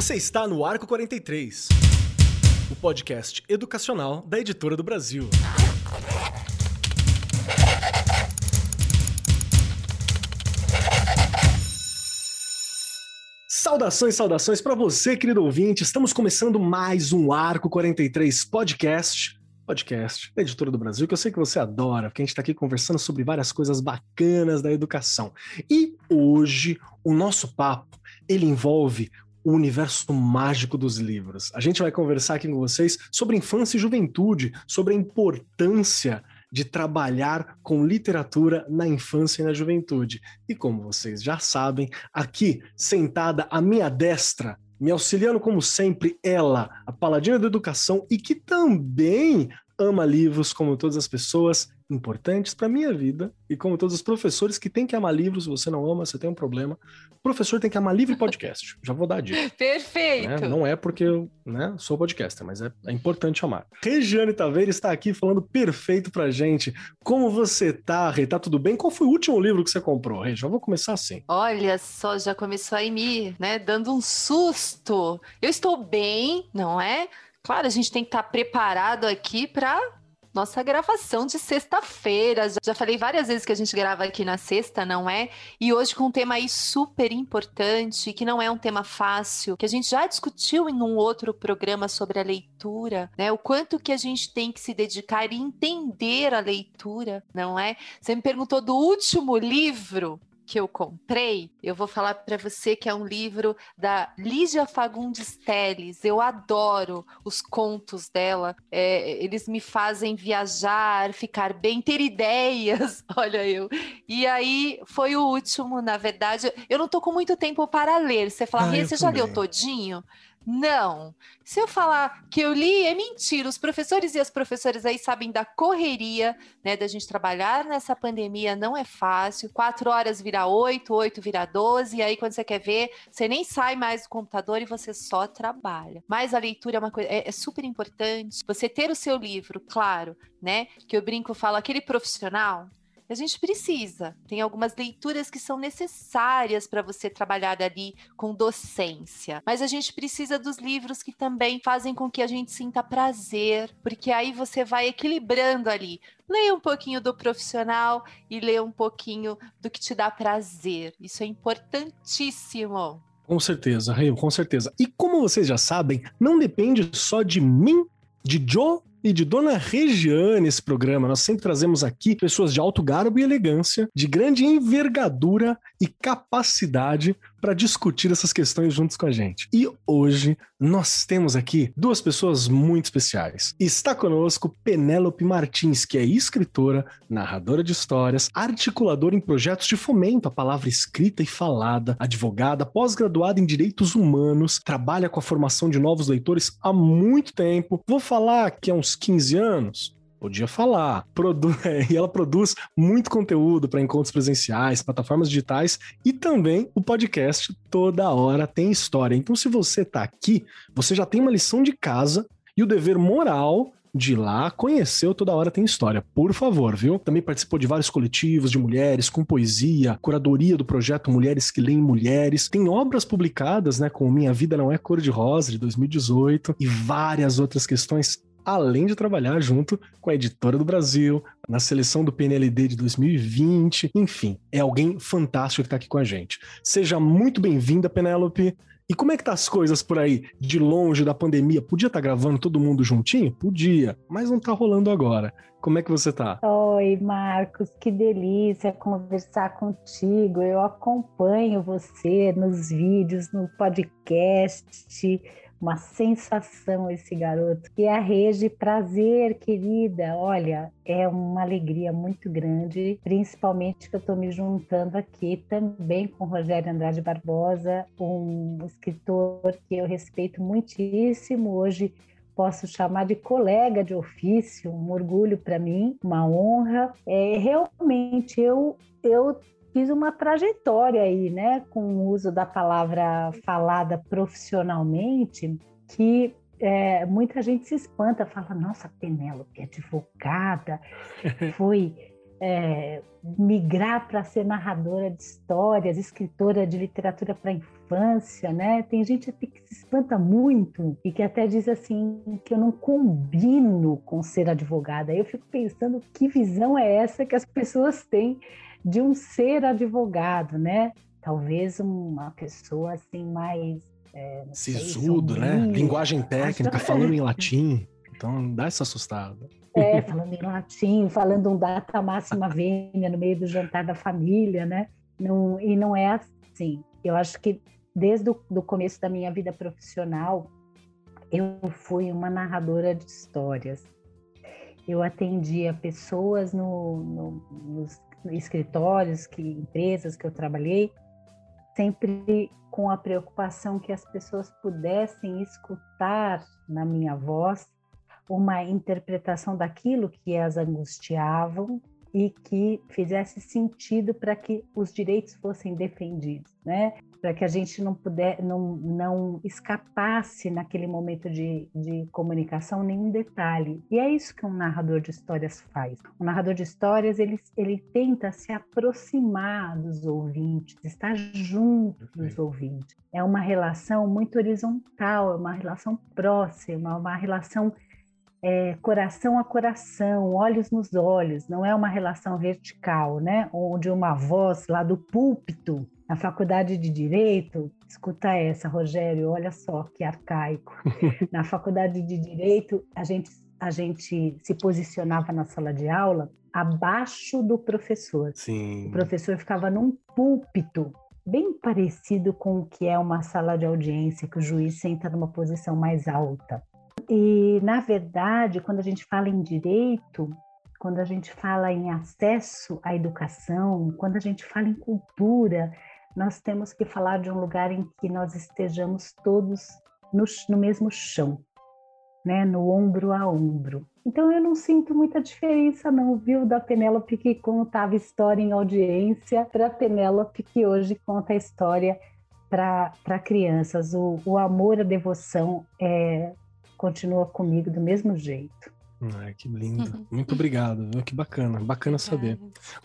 Você está no Arco 43, o podcast educacional da Editora do Brasil. Saudações, saudações para você, querido ouvinte. Estamos começando mais um Arco 43 podcast. Podcast da Editora do Brasil, que eu sei que você adora, porque a gente está aqui conversando sobre várias coisas bacanas da educação. E hoje o nosso papo ele envolve o universo mágico dos livros. A gente vai conversar aqui com vocês sobre infância e juventude, sobre a importância de trabalhar com literatura na infância e na juventude. E como vocês já sabem, aqui, sentada à minha destra, me auxiliando como sempre, ela, a paladina da educação e que também ama livros como todas as pessoas, importantes para minha vida e como todos os professores que têm que amar livros, se você não ama, você tem um problema. O professor tem que amar livro e podcast. Já vou dar a dica. Perfeito. Né? Não é porque eu né, sou podcaster, mas é, é importante amar. Regiane Taveira está aqui falando perfeito pra gente. Como você tá, Rei? Tá tudo bem? Qual foi o último livro que você comprou, Rei? Já vou começar assim. Olha só, já começou aí me, né, dando um susto. Eu estou bem, não é? Claro, a gente tem que estar preparado aqui para nossa gravação de sexta-feira. Já falei várias vezes que a gente grava aqui na sexta, não é? E hoje com um tema aí super importante, que não é um tema fácil, que a gente já discutiu em um outro programa sobre a leitura, né? O quanto que a gente tem que se dedicar e entender a leitura, não é? Você me perguntou do último livro que eu comprei, eu vou falar para você que é um livro da Lígia Fagundes Teles. Eu adoro os contos dela. É, eles me fazem viajar, ficar bem, ter ideias. Olha eu. E aí foi o último, na verdade. Eu não tô com muito tempo para ler. Você fala, ah, você já leu todinho? Não. Se eu falar que eu li, é mentira. Os professores e as professoras aí sabem da correria, né? Da gente trabalhar nessa pandemia não é fácil. Quatro horas vira oito, oito vira doze, e aí quando você quer ver, você nem sai mais do computador e você só trabalha. Mas a leitura é uma coisa, é, é super importante. Você ter o seu livro, claro, né? Que eu brinco, falo, aquele profissional a gente precisa. Tem algumas leituras que são necessárias para você trabalhar ali com docência. Mas a gente precisa dos livros que também fazem com que a gente sinta prazer, porque aí você vai equilibrando ali. Leia um pouquinho do profissional e leia um pouquinho do que te dá prazer. Isso é importantíssimo. Com certeza, Rio, com certeza. E como vocês já sabem, não depende só de mim, de Joe e de Dona Regiane esse programa. Nós sempre trazemos aqui pessoas de alto garbo e elegância, de grande envergadura e capacidade para discutir essas questões juntos com a gente. E hoje nós temos aqui duas pessoas muito especiais. Está conosco Penélope Martins, que é escritora, narradora de histórias, articuladora em projetos de fomento à palavra escrita e falada, advogada, pós-graduada em direitos humanos, trabalha com a formação de novos leitores há muito tempo. Vou falar que há uns 15 anos, podia falar. Produ e ela produz muito conteúdo para encontros presenciais, plataformas digitais e também o podcast toda hora tem história. Então, se você está aqui, você já tem uma lição de casa e o dever moral de lá conhecer o Toda Hora Tem História, por favor, viu? Também participou de vários coletivos de mulheres com poesia, curadoria do projeto Mulheres que Leem Mulheres, tem obras publicadas, né, com Minha Vida Não É Cor de Rosa, de 2018, e várias outras questões além de trabalhar junto com a editora do Brasil, na seleção do PNLD de 2020, enfim, é alguém fantástico que está aqui com a gente. Seja muito bem-vinda, Penélope. E como é que tá as coisas por aí, de longe da pandemia? Podia estar tá gravando todo mundo juntinho? Podia, mas não tá rolando agora. Como é que você tá? Oi, Marcos, que delícia conversar contigo. Eu acompanho você nos vídeos, no podcast uma sensação esse garoto. E a Rede, prazer, querida. Olha, é uma alegria muito grande, principalmente que eu estou me juntando aqui também com Rogério Andrade Barbosa, um escritor que eu respeito muitíssimo. Hoje posso chamar de colega de ofício, um orgulho para mim, uma honra. É, realmente, eu, eu fiz uma trajetória aí, né, com o uso da palavra falada profissionalmente, que é, muita gente se espanta, fala, nossa, Penélope, advogada, foi é, migrar para ser narradora de histórias, escritora de literatura para infância, né? Tem gente até que se espanta muito e que até diz assim que eu não combino com ser advogada. Eu fico pensando que visão é essa que as pessoas têm de um ser advogado, né? Talvez uma pessoa assim mais é, Sisudo, né? Linguagem técnica, falando em latim. Então dá essa assustada. É, falando em latim, falando um data máxima vênia no meio do jantar da família, né? Não, e não é assim. Eu acho que desde o começo da minha vida profissional, eu fui uma narradora de histórias. Eu atendia pessoas no, no, nos escritórios, que empresas que eu trabalhei, sempre com a preocupação que as pessoas pudessem escutar na minha voz uma interpretação daquilo que as angustiavam e que fizesse sentido para que os direitos fossem defendidos, né? Para que a gente não puder, não, não escapasse naquele momento de, de comunicação nenhum detalhe. E é isso que um narrador de histórias faz. O narrador de histórias ele, ele tenta se aproximar dos ouvintes, estar junto dos ouvintes. É uma relação muito horizontal, é uma relação próxima, uma relação é, coração a coração, olhos nos olhos, não é uma relação vertical, né? Onde uma voz lá do púlpito, na faculdade de Direito, escuta essa, Rogério, olha só que arcaico. na faculdade de Direito, a gente, a gente se posicionava na sala de aula abaixo do professor. Sim. O professor ficava num púlpito bem parecido com o que é uma sala de audiência, que o juiz senta numa posição mais alta. E, na verdade, quando a gente fala em direito, quando a gente fala em acesso à educação, quando a gente fala em cultura, nós temos que falar de um lugar em que nós estejamos todos no, no mesmo chão, né? no ombro a ombro. Então eu não sinto muita diferença não, viu, da Penélope que contava história em audiência para a Penélope que hoje conta história para crianças. O, o amor, a devoção é, continua comigo do mesmo jeito. Ai, que lindo. Muito obrigado. Que bacana. Bacana saber.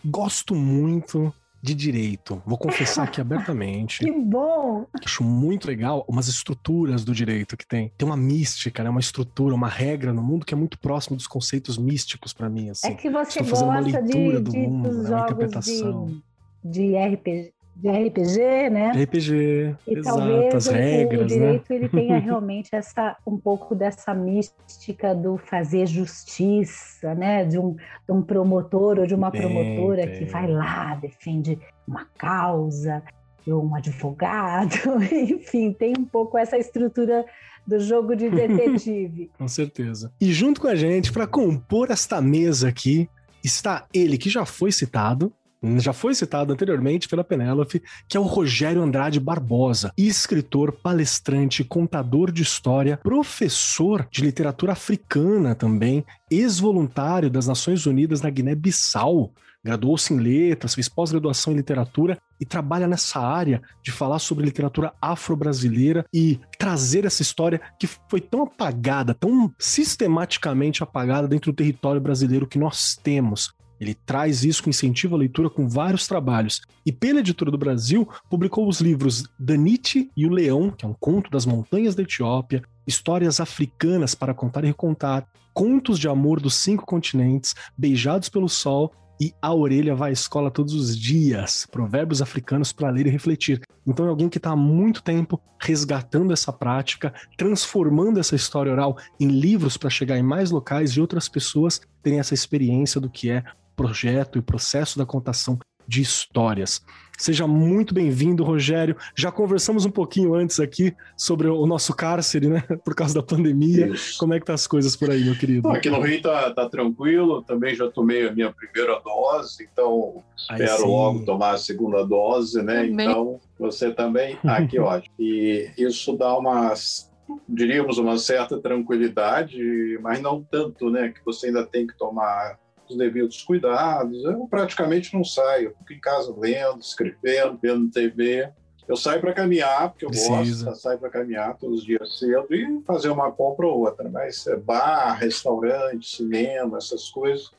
Gosto muito de direito. Vou confessar aqui abertamente. Que bom! Acho muito legal umas estruturas do direito que tem. Tem uma mística, né? Uma estrutura, uma regra no mundo que é muito próximo dos conceitos místicos para mim. Assim. É que você Estou gosta de, de, mundo, dos né? jogos de, de RPG, de RPG, né? RPG, e exato, talvez as regras, o direito né? ele tenha realmente essa um pouco dessa mística do fazer justiça, né? De um, de um promotor ou de uma promotora que vai lá defende uma causa, ou um advogado, enfim, tem um pouco essa estrutura do jogo de detetive. com certeza. E junto com a gente para compor esta mesa aqui está ele que já foi citado, já foi citado anteriormente pela Penélope, que é o Rogério Andrade Barbosa, escritor, palestrante, contador de história, professor de literatura africana também, ex-voluntário das Nações Unidas na Guiné-Bissau. Graduou-se em letras, fez pós-graduação em literatura e trabalha nessa área de falar sobre literatura afro-brasileira e trazer essa história que foi tão apagada, tão sistematicamente apagada dentro do território brasileiro que nós temos. Ele traz isso com incentivo à leitura com vários trabalhos. E pela Editora do Brasil, publicou os livros Danite e o Leão, que é um conto das montanhas da Etiópia, Histórias africanas para contar e recontar, Contos de amor dos cinco continentes, Beijados pelo sol e A orelha vai à escola todos os dias, provérbios africanos para ler e refletir. Então é alguém que está há muito tempo resgatando essa prática, transformando essa história oral em livros para chegar em mais locais e outras pessoas terem essa experiência do que é projeto e processo da contação de histórias. Seja muito bem-vindo, Rogério. Já conversamos um pouquinho antes aqui sobre o nosso cárcere, né? Por causa da pandemia. Isso. Como é que tá as coisas por aí, meu querido? aqui no Rio tá, tá, tranquilo. Também já tomei a minha primeira dose, então espero logo tomar a segunda dose, né? Também. Então você também. Ah, que ótimo. E isso dá umas diríamos uma certa tranquilidade, mas não tanto, né? Que você ainda tem que tomar os devidos cuidados. Eu praticamente não saio, fico em casa lendo, escrevendo, vendo TV. Eu saio para caminhar, porque eu Precisa. gosto, saio para caminhar todos os dias cedo e fazer uma compra ou outra. Mas é bar, restaurante, cinema, essas coisas,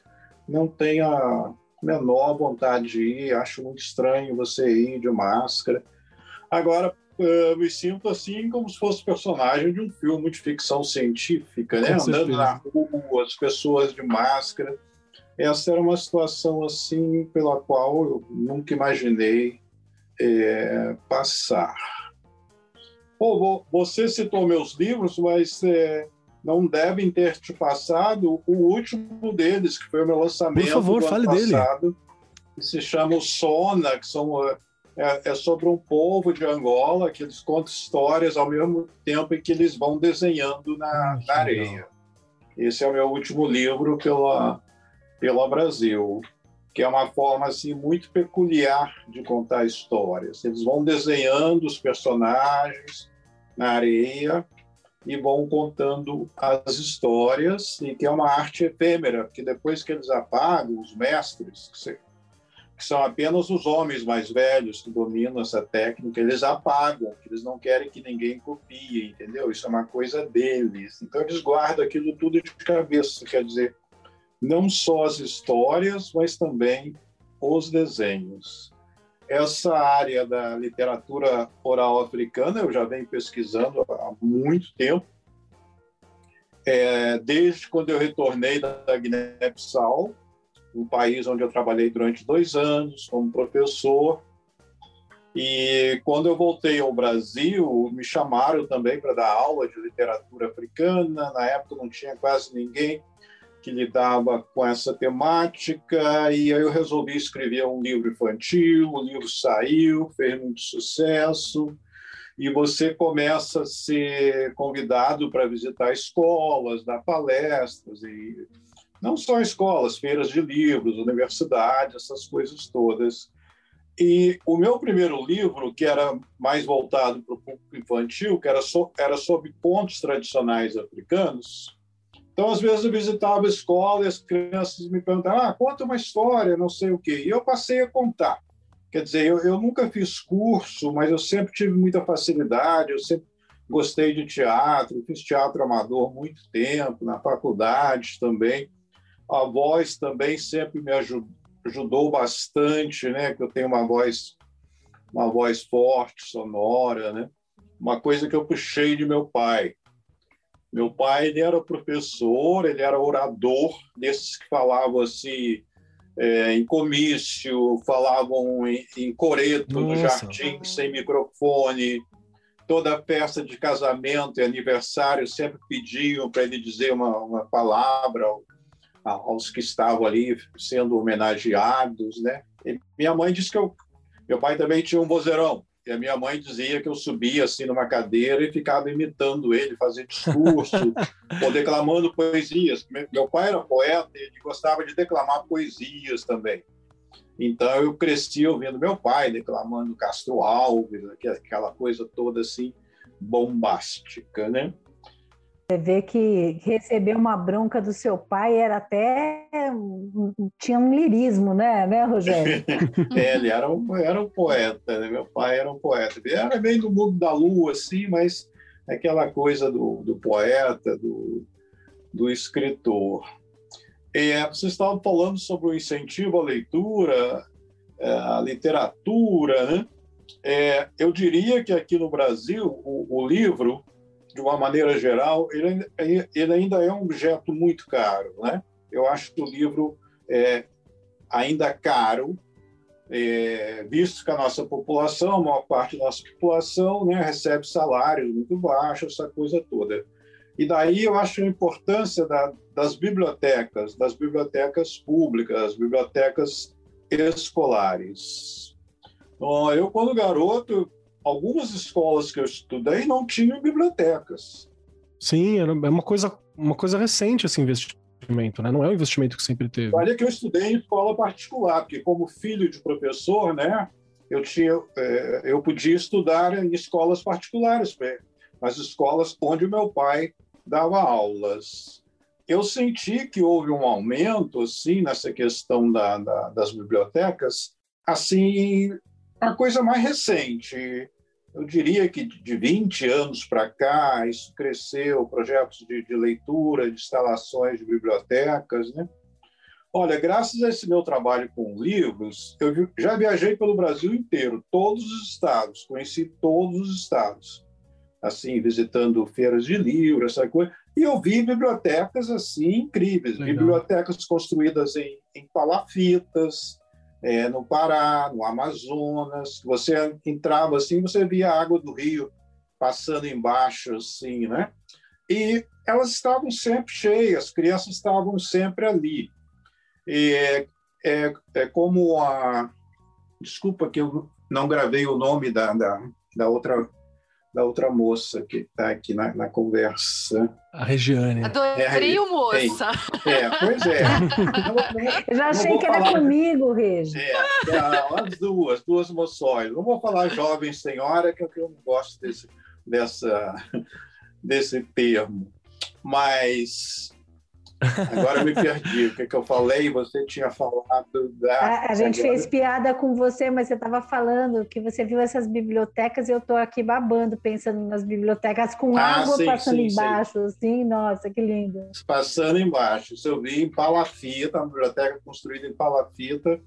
não tem a, menor vontade de ir, acho muito estranho você ir de máscara. Agora, eu me sinto assim como se fosse personagem de um filme de ficção científica, né? Andando na rua, as pessoas de máscara. Essa era uma situação assim pela qual eu nunca imaginei é, passar. Pô, você citou meus livros, mas é, não devem ter te passado o último deles, que foi o meu lançamento Por favor, do fale passado, dele. que se chama o Sona, que são é, é, sobre um povo de Angola que eles contam histórias ao mesmo tempo em que eles vão desenhando na, ah, na areia. Esse é o meu último livro pela, pela Brasil, que é uma forma assim muito peculiar de contar histórias. Eles vão desenhando os personagens na areia e vão contando as histórias, e que é uma arte efêmera, porque depois que eles apagam, os mestres, que são apenas os homens mais velhos que dominam essa técnica, eles apagam, eles não querem que ninguém copie, entendeu? Isso é uma coisa deles. Então eles guardam aquilo tudo de cabeça, quer dizer, não só as histórias, mas também os desenhos. Essa área da literatura oral africana eu já venho pesquisando há muito tempo, é, desde quando eu retornei da Guiné-Bissau, um país onde eu trabalhei durante dois anos como professor. E quando eu voltei ao Brasil, me chamaram também para dar aula de literatura africana. Na época não tinha quase ninguém que lidava com essa temática, e aí eu resolvi escrever um livro infantil. O livro saiu, fez muito sucesso, e você começa a ser convidado para visitar escolas, dar palestras e não só escolas, feiras de livros, universidades, essas coisas todas. E o meu primeiro livro, que era mais voltado para o público infantil, que era, so, era sobre contos tradicionais africanos, então, às vezes, eu visitava a escola e as crianças me perguntavam: ah, conta uma história, não sei o quê. E eu passei a contar. Quer dizer, eu, eu nunca fiz curso, mas eu sempre tive muita facilidade, eu sempre gostei de teatro, fiz teatro amador muito tempo, na faculdade também. A voz também sempre me ajudou, ajudou bastante, né? Que eu tenho uma voz, uma voz forte, sonora, né? Uma coisa que eu puxei de meu pai. Meu pai ele era professor, ele era orador, desses que falavam assim é, em comício, falavam em, em coreto Nossa. no jardim sem microfone. Toda festa de casamento e aniversário sempre pediam para ele dizer uma, uma palavra aos que estavam ali sendo homenageados, né? E minha mãe disse que eu, meu pai também tinha um vozeirão. E a minha mãe dizia que eu subia assim numa cadeira e ficava imitando ele, fazendo discurso, ou declamando poesias. Meu pai era poeta e ele gostava de declamar poesias também. Então eu cresci ouvindo meu pai declamando Castro Alves, aquela coisa toda assim bombástica, né? Você vê que receber uma bronca do seu pai era até. tinha um lirismo, né, né Rogério? é, ele era um, era um poeta, né? meu pai era um poeta. Ele era bem do mundo da lua, assim, mas aquela coisa do, do poeta, do, do escritor. É, vocês estavam falando sobre o incentivo à leitura, é, à literatura, né? É, eu diria que aqui no Brasil, o, o livro de uma maneira geral, ele, ele ainda é um objeto muito caro. Né? Eu acho que o livro é ainda caro, é, visto que a nossa população, a maior parte da nossa população, né, recebe salários muito baixos, essa coisa toda. E daí eu acho a importância da, das bibliotecas, das bibliotecas públicas, das bibliotecas escolares. Eu, quando garoto, algumas escolas que eu estudei não tinham bibliotecas. Sim, era é uma coisa, uma coisa recente esse investimento, né? Não é um investimento que sempre teve. Olha que eu estudei em escola particular, porque como filho de professor, né, eu tinha, é, eu podia estudar em escolas particulares, nas escolas onde o meu pai dava aulas. Eu senti que houve um aumento, assim, nessa questão da, da, das bibliotecas, assim, uma coisa mais recente eu diria que de 20 anos para cá, isso cresceu, projetos de, de, leitura, de instalações de bibliotecas. Né? Olha, graças a esse meu trabalho com livros, eu já viajei pelo Brasil inteiro, todos os estados, conheci todos os estados, assim, visitando feiras de livro, essa coisa, e eu vi bibliotecas assim incríveis, Legal. bibliotecas construídas em, em palafitas, é, no Pará, no Amazonas. Você entrava assim, você via a água do rio passando embaixo, assim, né? E elas estavam sempre cheias, as crianças estavam sempre ali. E é, é, como a. Desculpa que eu não gravei o nome da, da, da outra da outra moça que está aqui na, na, conversa. A Regiane. Adorei é, o moça. É, pois é. Não, não, Já achei que era falar... comigo, Regi. É, é, as duas, duas moções. Não vou falar jovem senhora, que eu não gosto desse, dessa, desse termo. Mas Agora eu me perdi. O que, que eu falei? Você tinha falado da. A, a gente agora... fez piada com você, mas você estava falando que você viu essas bibliotecas e eu estou aqui babando, pensando nas bibliotecas com ah, água sim, passando sim, embaixo, sim. assim. Nossa, que lindo. Passando embaixo. Isso eu vi em Palafita, uma biblioteca construída em Palafita,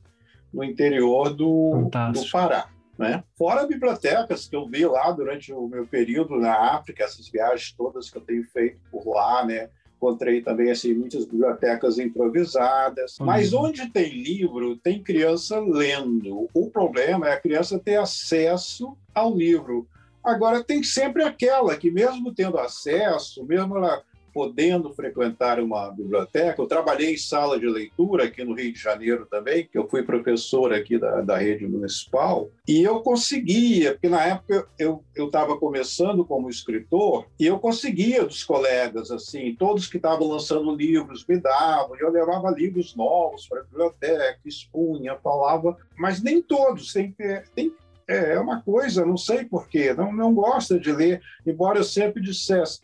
no interior do, do Pará. Né? Fora bibliotecas que eu vi lá durante o meu período na África, essas viagens todas que eu tenho feito por lá, né? Encontrei também assim muitas bibliotecas improvisadas. Uhum. Mas onde tem livro, tem criança lendo. O problema é a criança ter acesso ao livro. Agora tem sempre aquela que mesmo tendo acesso, mesmo ela podendo frequentar uma biblioteca. Eu trabalhei em sala de leitura aqui no Rio de Janeiro também, que eu fui professor aqui da, da rede municipal, e eu conseguia, porque na época eu estava começando como escritor, e eu conseguia dos colegas, assim, todos que estavam lançando livros me davam, e eu levava livros novos para a biblioteca, expunha, falava, mas nem todos, tem, tem é, é uma coisa, não sei porquê, não, não gosta de ler, embora eu sempre dissesse,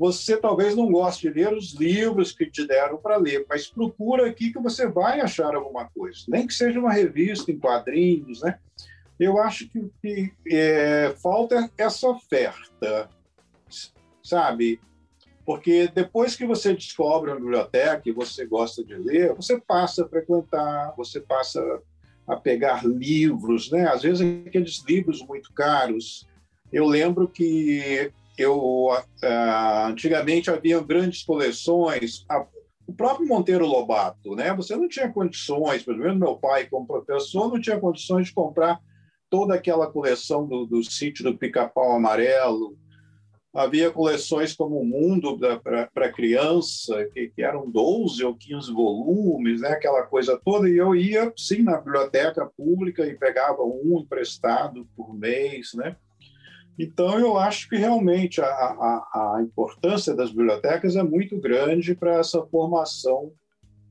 você talvez não goste de ler os livros que te deram para ler, mas procura aqui que você vai achar alguma coisa, nem que seja uma revista em quadrinhos, né? Eu acho que, que é, falta essa oferta, sabe? Porque depois que você descobre uma biblioteca e você gosta de ler, você passa a frequentar, você passa a pegar livros, né? Às vezes aqueles livros muito caros. Eu lembro que eu antigamente havia grandes coleções. o próprio Monteiro Lobato, né? Você não tinha condições, pelo menos meu pai, como professor, não tinha condições de comprar toda aquela coleção do, do sítio do Pica-Pau Amarelo. Havia coleções como O Mundo para criança, que, que, eram 12 ou 15 volumes, né? aquela coisa toda, e eu ia, sim, na biblioteca pública e pegava um emprestado por mês, né? Então, eu acho que realmente a, a, a importância das bibliotecas é muito grande para essa formação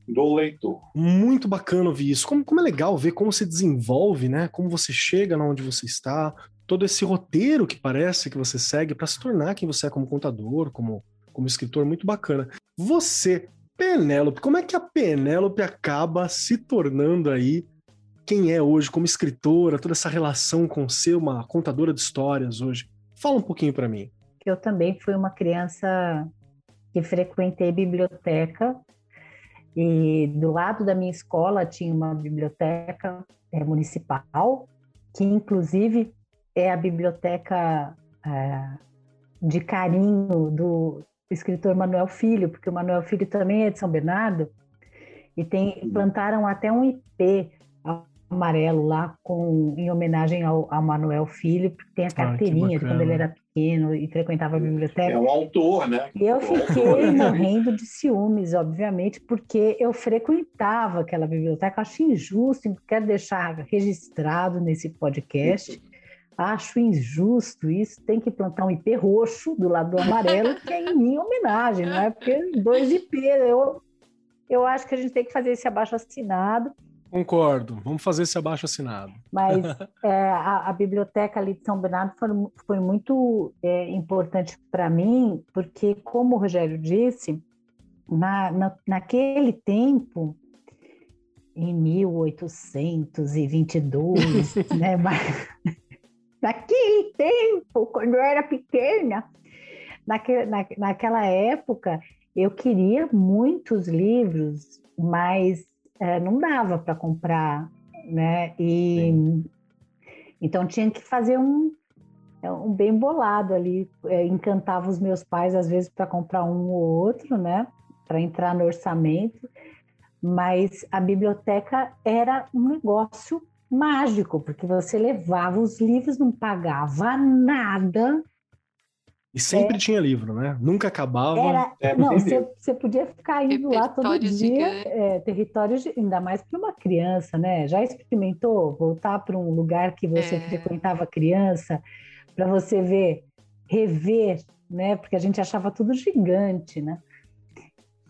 do leitor. Muito bacana ouvir isso. Como, como é legal ver como se desenvolve, né? Como você chega na onde você está, todo esse roteiro que parece que você segue para se tornar quem você é como contador, como, como escritor, muito bacana. Você, Penélope, como é que a Penélope acaba se tornando aí quem é hoje como escritora, toda essa relação com ser uma contadora de histórias hoje. Fala um pouquinho para mim. Eu também fui uma criança que frequentei biblioteca e do lado da minha escola tinha uma biblioteca é, municipal, que inclusive é a biblioteca é, de carinho do escritor Manuel Filho, porque o Manuel Filho também é de São Bernardo, e tem, plantaram até um IP amarelo lá com, em homenagem ao, ao Manuel Filho, porque tem a carteirinha ah, de quando ele era pequeno e frequentava a biblioteca. É um autor, né? E eu fiquei morrendo de ciúmes, obviamente, porque eu frequentava aquela biblioteca. Acho injusto, quero deixar registrado nesse podcast. Acho injusto isso. Tem que plantar um IP roxo do lado do amarelo, que é em minha homenagem, não é? Porque dois IP. Eu, eu acho que a gente tem que fazer esse abaixo assinado Concordo. Vamos fazer esse abaixo assinado. Mas é, a, a, biblioteca ali de São Bernardo foi, foi muito é, importante para mim, porque, como o Rogério disse, na, na, naquele tempo, em 1822, né? Mas, naquele tempo, quando eu era pequena, naque, na, naquela época, eu queria muitos livros, mas é, não dava para comprar, né? E Sim. então tinha que fazer um, um bem bolado ali, é, encantava os meus pais às vezes para comprar um ou outro, né? Para entrar no orçamento, mas a biblioteca era um negócio mágico, porque você levava os livros, não pagava nada, e sempre é. tinha livro, né? Nunca acabava. Era, é, não, você podia ficar indo lá todo dia, é, território, de, ainda mais para uma criança, né? Já experimentou voltar para um lugar que você é. frequentava criança, para você ver, rever, né? Porque a gente achava tudo gigante, né?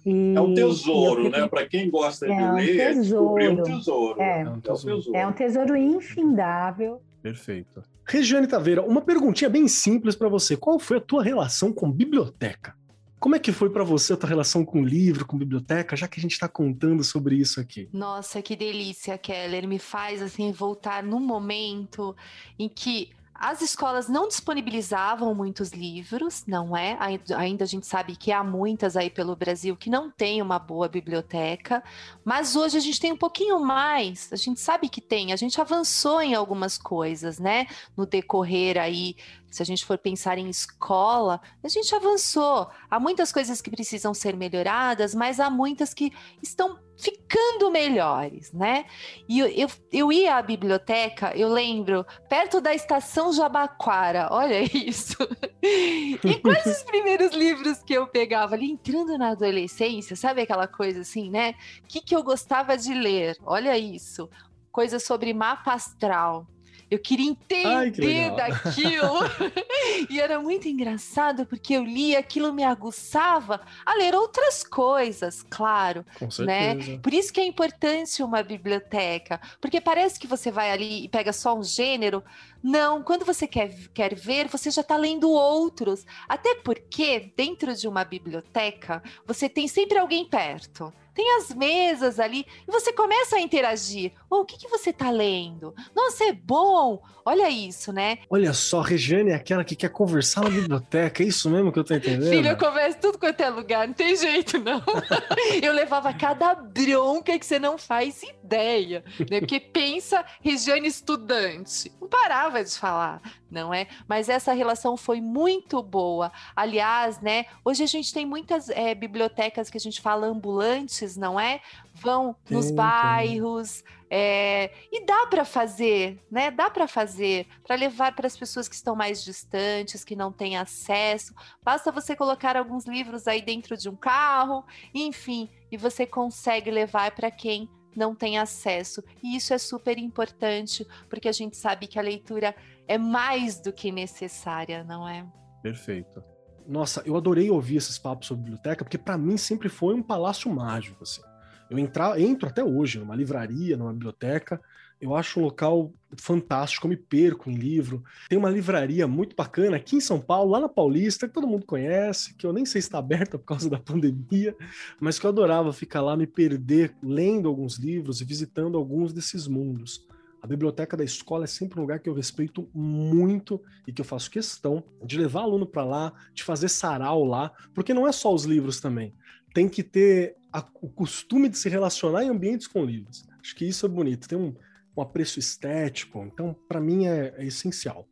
E, é um tesouro, fiquei... né? Para quem gosta de é ler, é descobrir um tesouro. É, é um tesouro. É um tesouro infindável. Perfeito. Regiane Taveira, uma perguntinha bem simples para você. Qual foi a tua relação com biblioteca? Como é que foi para você a tua relação com livro, com biblioteca, já que a gente está contando sobre isso aqui? Nossa, que delícia, Keller. Me faz assim voltar num momento em que as escolas não disponibilizavam muitos livros, não é? Ainda a gente sabe que há muitas aí pelo Brasil que não tem uma boa biblioteca, mas hoje a gente tem um pouquinho mais. A gente sabe que tem, a gente avançou em algumas coisas, né? No decorrer aí se a gente for pensar em escola, a gente avançou. Há muitas coisas que precisam ser melhoradas, mas há muitas que estão ficando melhores, né? E eu, eu, eu, ia à biblioteca, eu lembro, perto da estação Jabaquara, olha isso. e quais os primeiros livros que eu pegava ali, entrando na adolescência, sabe aquela coisa assim, né? O que, que eu gostava de ler? Olha isso. Coisa sobre mapa astral. Eu queria entender Ai, daquilo. e era muito engraçado porque eu lia, aquilo me aguçava a ler outras coisas, claro. Com né? certeza. Né? Por isso que é importante uma biblioteca. Porque parece que você vai ali e pega só um gênero. Não, quando você quer, quer ver, você já está lendo outros. Até porque, dentro de uma biblioteca, você tem sempre alguém perto tem as mesas ali, e você começa a interagir. Oh, o que, que você está lendo? Nossa, é bom! Olha isso, né? Olha só, Regiane é aquela que quer conversar na biblioteca, é isso mesmo que eu tô entendendo? Filha, eu converso tudo quanto é lugar, não tem jeito, não. eu levava cada bronca que você não faz ideia, né? Porque pensa, Regiane estudante, não parava de falar, não é? Mas essa relação foi muito boa. Aliás, né? Hoje a gente tem muitas é, bibliotecas que a gente fala ambulantes, não é? Vão nos bairros. É, e dá para fazer, né? Dá para fazer, para levar para as pessoas que estão mais distantes, que não têm acesso. Basta você colocar alguns livros aí dentro de um carro, enfim, e você consegue levar para quem não tem acesso. E isso é super importante, porque a gente sabe que a leitura é mais do que necessária, não é? Perfeito. Nossa, eu adorei ouvir esses papos sobre biblioteca, porque para mim sempre foi um palácio mágico, assim. Eu entrar, entro até hoje numa livraria, numa biblioteca, eu acho um local fantástico, eu me perco em livro. Tem uma livraria muito bacana aqui em São Paulo, lá na Paulista, que todo mundo conhece, que eu nem sei se está aberta por causa da pandemia, mas que eu adorava ficar lá, me perder lendo alguns livros e visitando alguns desses mundos. A biblioteca da escola é sempre um lugar que eu respeito muito e que eu faço questão de levar aluno para lá, de fazer sarau lá, porque não é só os livros também. Tem que ter a, o costume de se relacionar em ambientes com livros. Acho que isso é bonito, tem um, um apreço estético, então para mim é, é essencial.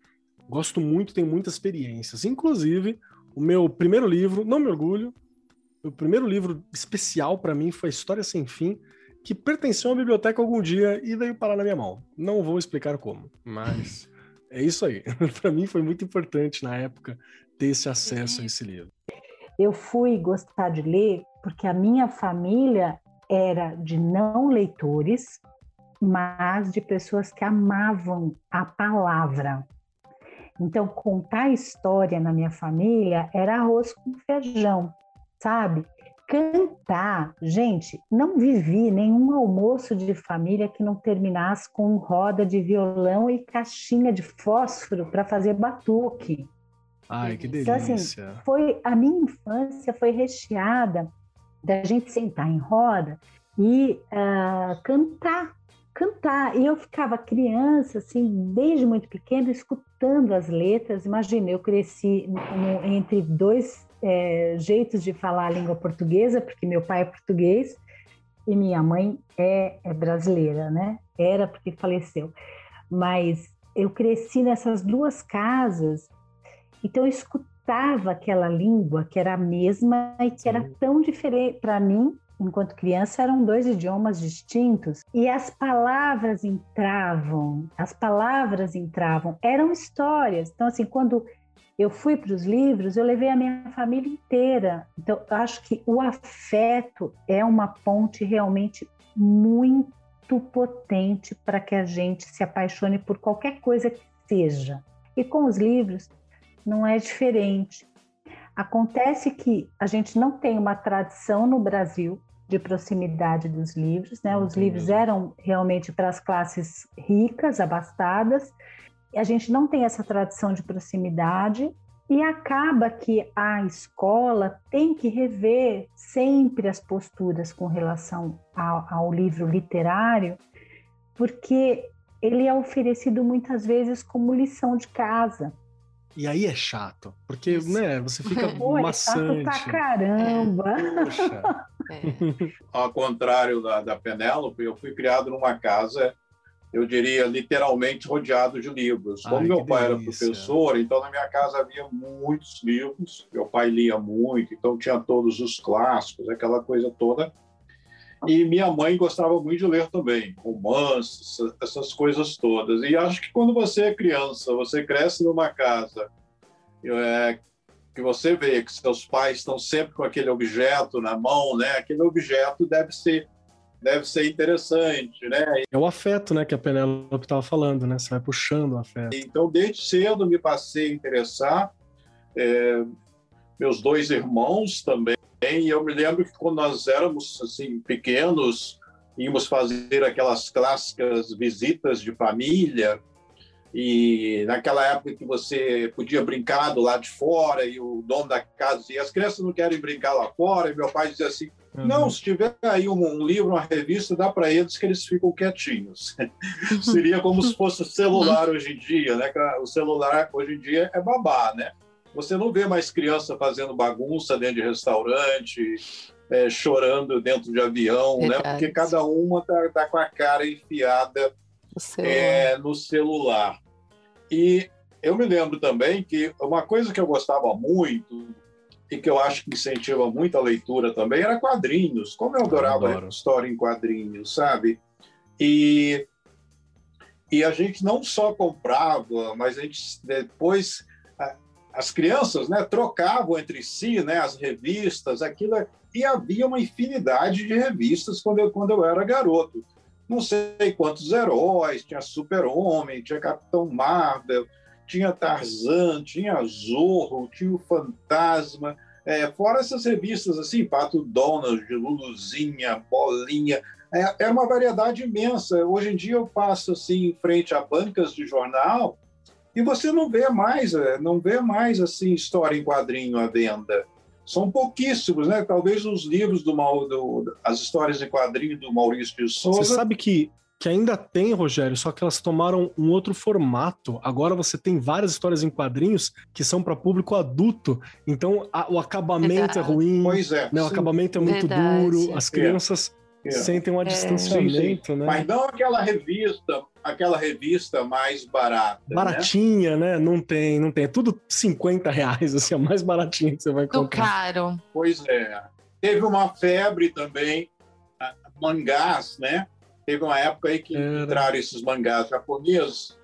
Gosto muito, tenho muitas experiências. Inclusive, o meu primeiro livro, não me orgulho, o primeiro livro especial para mim foi História Sem Fim, que pertenceu à biblioteca algum dia e veio parar na minha mão. Não vou explicar como, mas é isso aí. Para mim foi muito importante na época ter esse acesso a esse livro. Eu fui gostar de ler porque a minha família era de não leitores, mas de pessoas que amavam a palavra. Então, contar história na minha família era arroz com feijão, sabe? cantar, gente, não vivi nenhum almoço de família que não terminasse com roda de violão e caixinha de fósforo para fazer batuque. Ai, que delícia. Então, assim, foi, a minha infância foi recheada da gente sentar em roda e uh, cantar, cantar. E eu ficava criança, assim, desde muito pequena, escutando as letras. Imagina, eu cresci no, entre dois é, jeitos de falar a língua portuguesa, porque meu pai é português, e minha mãe é, é brasileira, né? Era porque faleceu. Mas eu cresci nessas duas casas, então eu escutava aquela língua que era a mesma e que Sim. era tão diferente para mim. Enquanto criança, eram dois idiomas distintos e as palavras entravam, as palavras entravam, eram histórias. Então, assim, quando eu fui para os livros, eu levei a minha família inteira. Então, acho que o afeto é uma ponte realmente muito potente para que a gente se apaixone por qualquer coisa que seja. E com os livros não é diferente. Acontece que a gente não tem uma tradição no Brasil de proximidade dos livros, né? Os livros eram realmente para as classes ricas, abastadas, a gente não tem essa tradição de proximidade e acaba que a escola tem que rever sempre as posturas com relação ao, ao livro literário, porque ele é oferecido muitas vezes como lição de casa. E aí é chato, porque né, você fica Pô, maçante. É chato pra caramba. É. Ao contrário da, da Penélope, eu fui criado numa casa eu diria, literalmente rodeado de livros. Como Ai, meu pai delícia. era professor, então na minha casa havia muitos livros. Meu pai lia muito, então tinha todos os clássicos, aquela coisa toda. E minha mãe gostava muito de ler também, romances, essas coisas todas. E acho que quando você é criança, você cresce numa casa é, que você vê que seus pais estão sempre com aquele objeto na mão, né? Aquele objeto deve ser deve ser interessante, né? É o afeto, né, que a Penélope estava falando, né? Você vai puxando o afeto. Então, desde cedo me passei a interessar. É, meus dois irmãos também. E eu me lembro que quando nós éramos assim pequenos, íamos fazer aquelas clássicas visitas de família. E naquela época que você podia brincar do lado de fora e o dono da casa dizia: as crianças não querem brincar lá fora. E meu pai dizia assim: Uhum. Não, se tiver aí um, um livro, uma revista, dá para eles que eles ficam quietinhos. Seria como se fosse celular hoje em dia, né? O celular hoje em dia é babá, né? Você não vê mais criança fazendo bagunça dentro de restaurante, é, chorando dentro de avião, né? Porque cada uma tá, tá com a cara enfiada celular. É, no celular. E eu me lembro também que uma coisa que eu gostava muito e que eu acho que incentiva muito a leitura também era quadrinhos. Como eu adorava eu história em quadrinhos, sabe? E, e a gente não só comprava, mas a gente depois as crianças, né, trocavam entre si, né, as revistas, aquilo e havia uma infinidade de revistas quando eu quando eu era garoto. Não sei quantos heróis, tinha Super-Homem, tinha Capitão Marvel, tinha Tarzan, tinha Zorro, tinha o Fantasma, é, fora essas revistas assim, Pato Donald, Luluzinha, Bolinha, é, é uma variedade imensa. Hoje em dia eu passo assim em frente a bancas de jornal e você não vê mais, é, não vê mais assim história em quadrinho à venda. São pouquíssimos, né? Talvez os livros do, do as histórias em quadrinho do Maurício de Souza. Você sabe que que ainda tem, Rogério, só que elas tomaram um outro formato. Agora você tem várias histórias em quadrinhos que são para público adulto. Então a, o acabamento é Verdade. é ruim. Pois é. Né? O acabamento é muito Verdade. duro. As crianças é. Sentem um é. distanciamento, sim, sim. né? Mas não aquela revista, aquela revista mais barata. Né? Baratinha, né? né? Não tem, não tem. É tudo 50 reais, assim, a mais baratinha que você vai comprar. Muito caro. Pois é. Teve uma febre também, mangás, né? Teve uma época aí que Era. entraram esses mangás japoneses,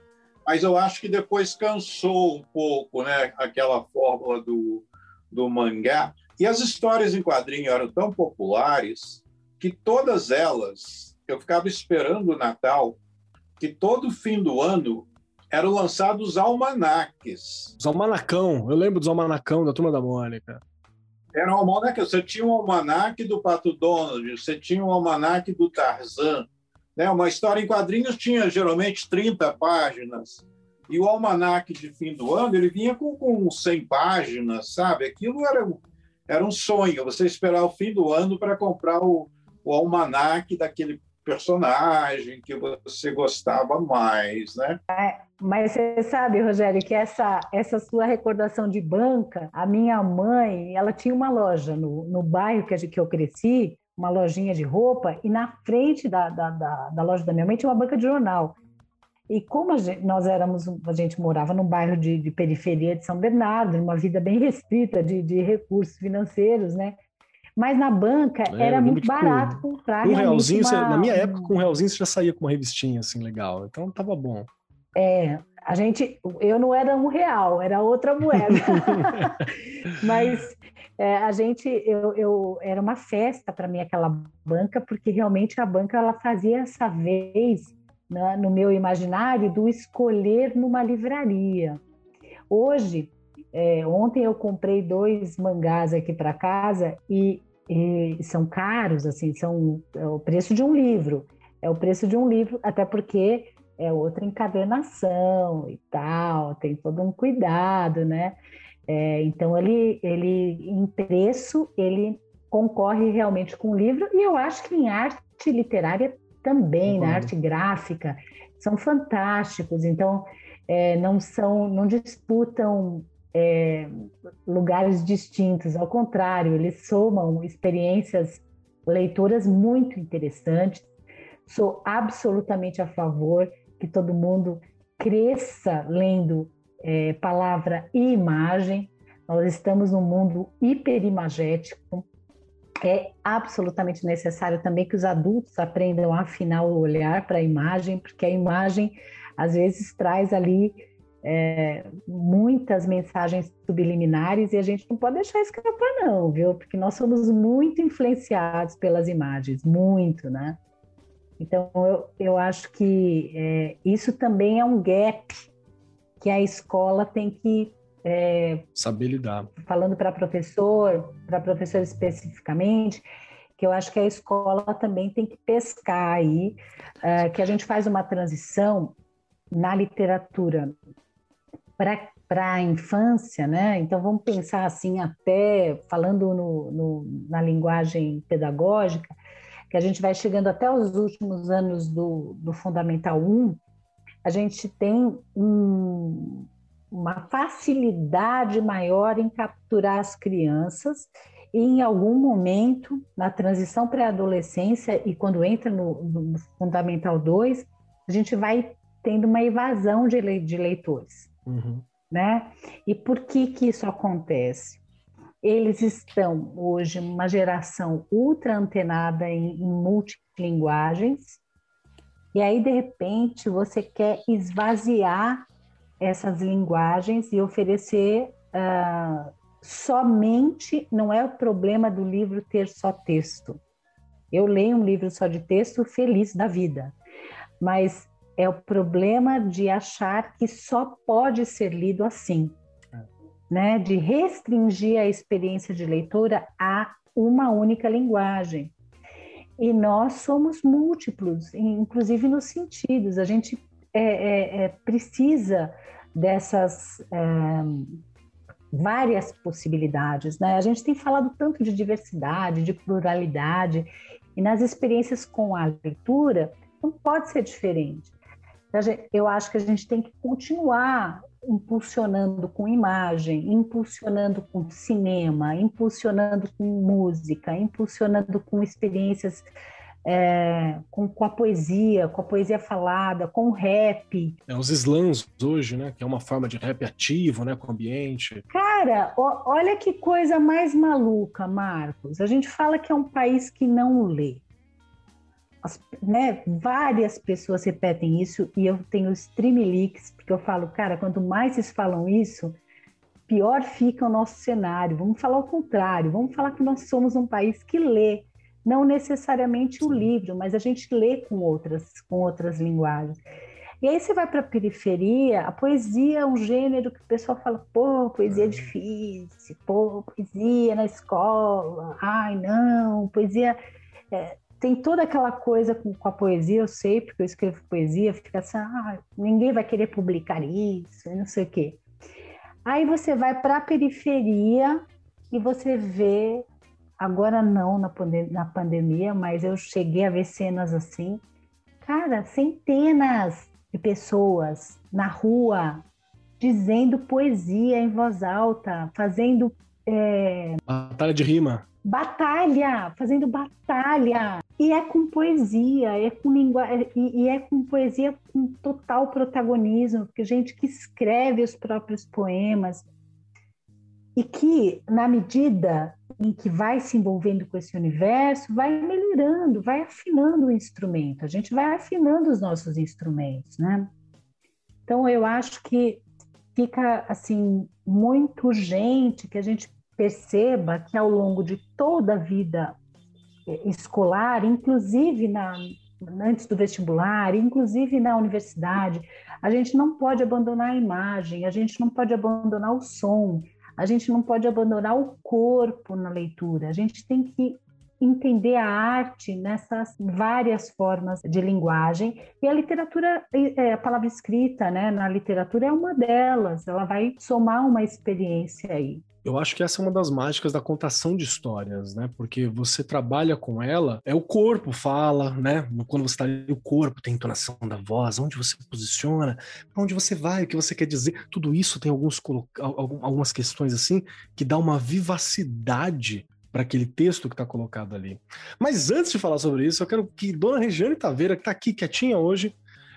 mas eu acho que depois cansou um pouco, né? Aquela fórmula do, do mangá. E as histórias em quadrinho eram tão populares que todas elas, eu ficava esperando o Natal, que todo fim do ano eram lançados almanaques. Os almanacão, eu lembro dos almanacão da Turma da Mônica. Era um almanaque, você tinha um almanaque do Pato Donald, você tinha um almanaque do Tarzan, né? Uma história em quadrinhos tinha geralmente 30 páginas. E o almanaque de fim do ano, ele vinha com, com 100 páginas, sabe? Aquilo era, era um sonho, você esperar o fim do ano para comprar o, o almanaque daquele personagem que você gostava mais, né? É, mas você sabe, Rogério, que essa, essa sua recordação de banca, a minha mãe, ela tinha uma loja no, no bairro que, que eu cresci, uma lojinha de roupa e na frente da, da, da, da loja da minha mãe tinha uma banca de jornal. E como gente, nós éramos, a gente morava num bairro de, de, periferia de São Bernardo, uma vida bem restrita de, de recursos financeiros, né? Mas na banca é, era muito barato com, comprar. Um realzinho, uma... você, na minha época, com um realzinho você já saía com uma revistinha assim legal, então tava bom. É, a gente, eu não era um real, era outra moeda. Mas é, a gente, eu, eu, era uma festa para mim aquela banca, porque realmente a banca ela fazia essa vez né, no meu imaginário do escolher numa livraria. Hoje, é, ontem eu comprei dois mangás aqui para casa e, e, são caros, assim, são é o preço de um livro. É o preço de um livro, até porque é outra encadernação e tal, tem todo um cuidado, né? É, então ele, ele em preço ele concorre realmente com o livro e eu acho que em arte literária também, na arte gráfica, são fantásticos. Então, é, não são, não disputam é, lugares distintos, ao contrário, eles somam experiências leitoras muito interessantes. Sou absolutamente a favor que todo mundo cresça lendo é, palavra e imagem. Nós estamos num mundo hiperimagético, é absolutamente necessário também que os adultos aprendam a afinar o olhar para a imagem, porque a imagem às vezes traz ali é, muitas mensagens subliminares e a gente não pode deixar escapar não, viu? Porque nós somos muito influenciados pelas imagens, muito, né? Então eu, eu acho que é, isso também é um gap que a escola tem que é, Saber lidar. Falando para professor, para professor especificamente, que eu acho que a escola também tem que pescar aí, é, que a gente faz uma transição na literatura para a infância, né? Então vamos pensar assim, até falando no, no, na linguagem pedagógica, que a gente vai chegando até os últimos anos do, do Fundamental 1, a gente tem um, uma facilidade maior em capturar as crianças e em algum momento, na transição pré-adolescência e quando entra no, no, Fundamental 2, a gente vai tendo uma evasão de, de leitores. Uhum. Né? E por que, que isso acontece? Eles estão hoje uma geração ultra antenada em, em multilinguagens, e aí, de repente, você quer esvaziar essas linguagens e oferecer uh, somente, não é o problema do livro ter só texto. Eu leio um livro só de texto feliz da vida, mas é o problema de achar que só pode ser lido assim, né? De restringir a experiência de leitura a uma única linguagem. E nós somos múltiplos, inclusive nos sentidos. A gente é, é, é, precisa dessas é, várias possibilidades. Né? A gente tem falado tanto de diversidade, de pluralidade, e nas experiências com a leitura não pode ser diferente. Eu acho que a gente tem que continuar impulsionando com imagem, impulsionando com cinema, impulsionando com música, impulsionando com experiências é, com, com, a poesia, com a poesia falada, com o rap. É, os slams hoje, né? Que é uma forma de rap ativo, né? Com o ambiente. Cara, ó, olha que coisa mais maluca, Marcos. A gente fala que é um país que não lê. As, né, várias pessoas repetem isso e eu tenho streamlix, porque eu falo, cara, quanto mais vocês falam isso, pior fica o nosso cenário. Vamos falar o contrário, vamos falar que nós somos um país que lê não necessariamente o livro, mas a gente lê com outras, com outras linguagens. E aí você vai para a periferia, a poesia é um gênero que o pessoal fala, pô, poesia é difícil, pô, poesia na escola, ai não, poesia... É, tem toda aquela coisa com, com, a poesia, eu sei, porque eu escrevo poesia, fica assim, ah, ninguém vai querer publicar isso, não sei o quê. Aí você vai para a periferia e você vê Agora não na, pandem na pandemia, mas eu cheguei a ver cenas assim. Cara, centenas de pessoas na rua dizendo poesia em voz alta, fazendo. É... Batalha de rima. batalha, fazendo batalha. E é com poesia, é com linguagem, e, e é com poesia com total protagonismo, porque gente que escreve os próprios poemas e que, na medida em que vai se envolvendo com esse universo, vai melhorando, vai afinando o instrumento. A gente vai afinando os nossos instrumentos, né? Então, eu acho que fica assim muito urgente que a gente perceba que ao longo de toda a vida escolar, inclusive na, antes do vestibular, inclusive na universidade, a gente não pode abandonar a imagem, a gente não pode abandonar o som, a gente não pode abandonar o corpo na leitura, a gente tem que entender a arte nessas várias formas de linguagem e a literatura, é, a palavra escrita, né, na literatura é uma delas. Ela vai somar uma experiência aí. Eu acho que essa é uma das mágicas da contação de histórias, né? Porque você trabalha com ela, é o corpo fala, né? Quando você está ali, o corpo tem entonação da voz, onde você posiciona, para onde você vai, o que você quer dizer. Tudo isso tem alguns, algumas questões assim que dá uma vivacidade para aquele texto que está colocado ali. Mas antes de falar sobre isso, eu quero que Dona Regiane Taveira, que está aqui quietinha hoje,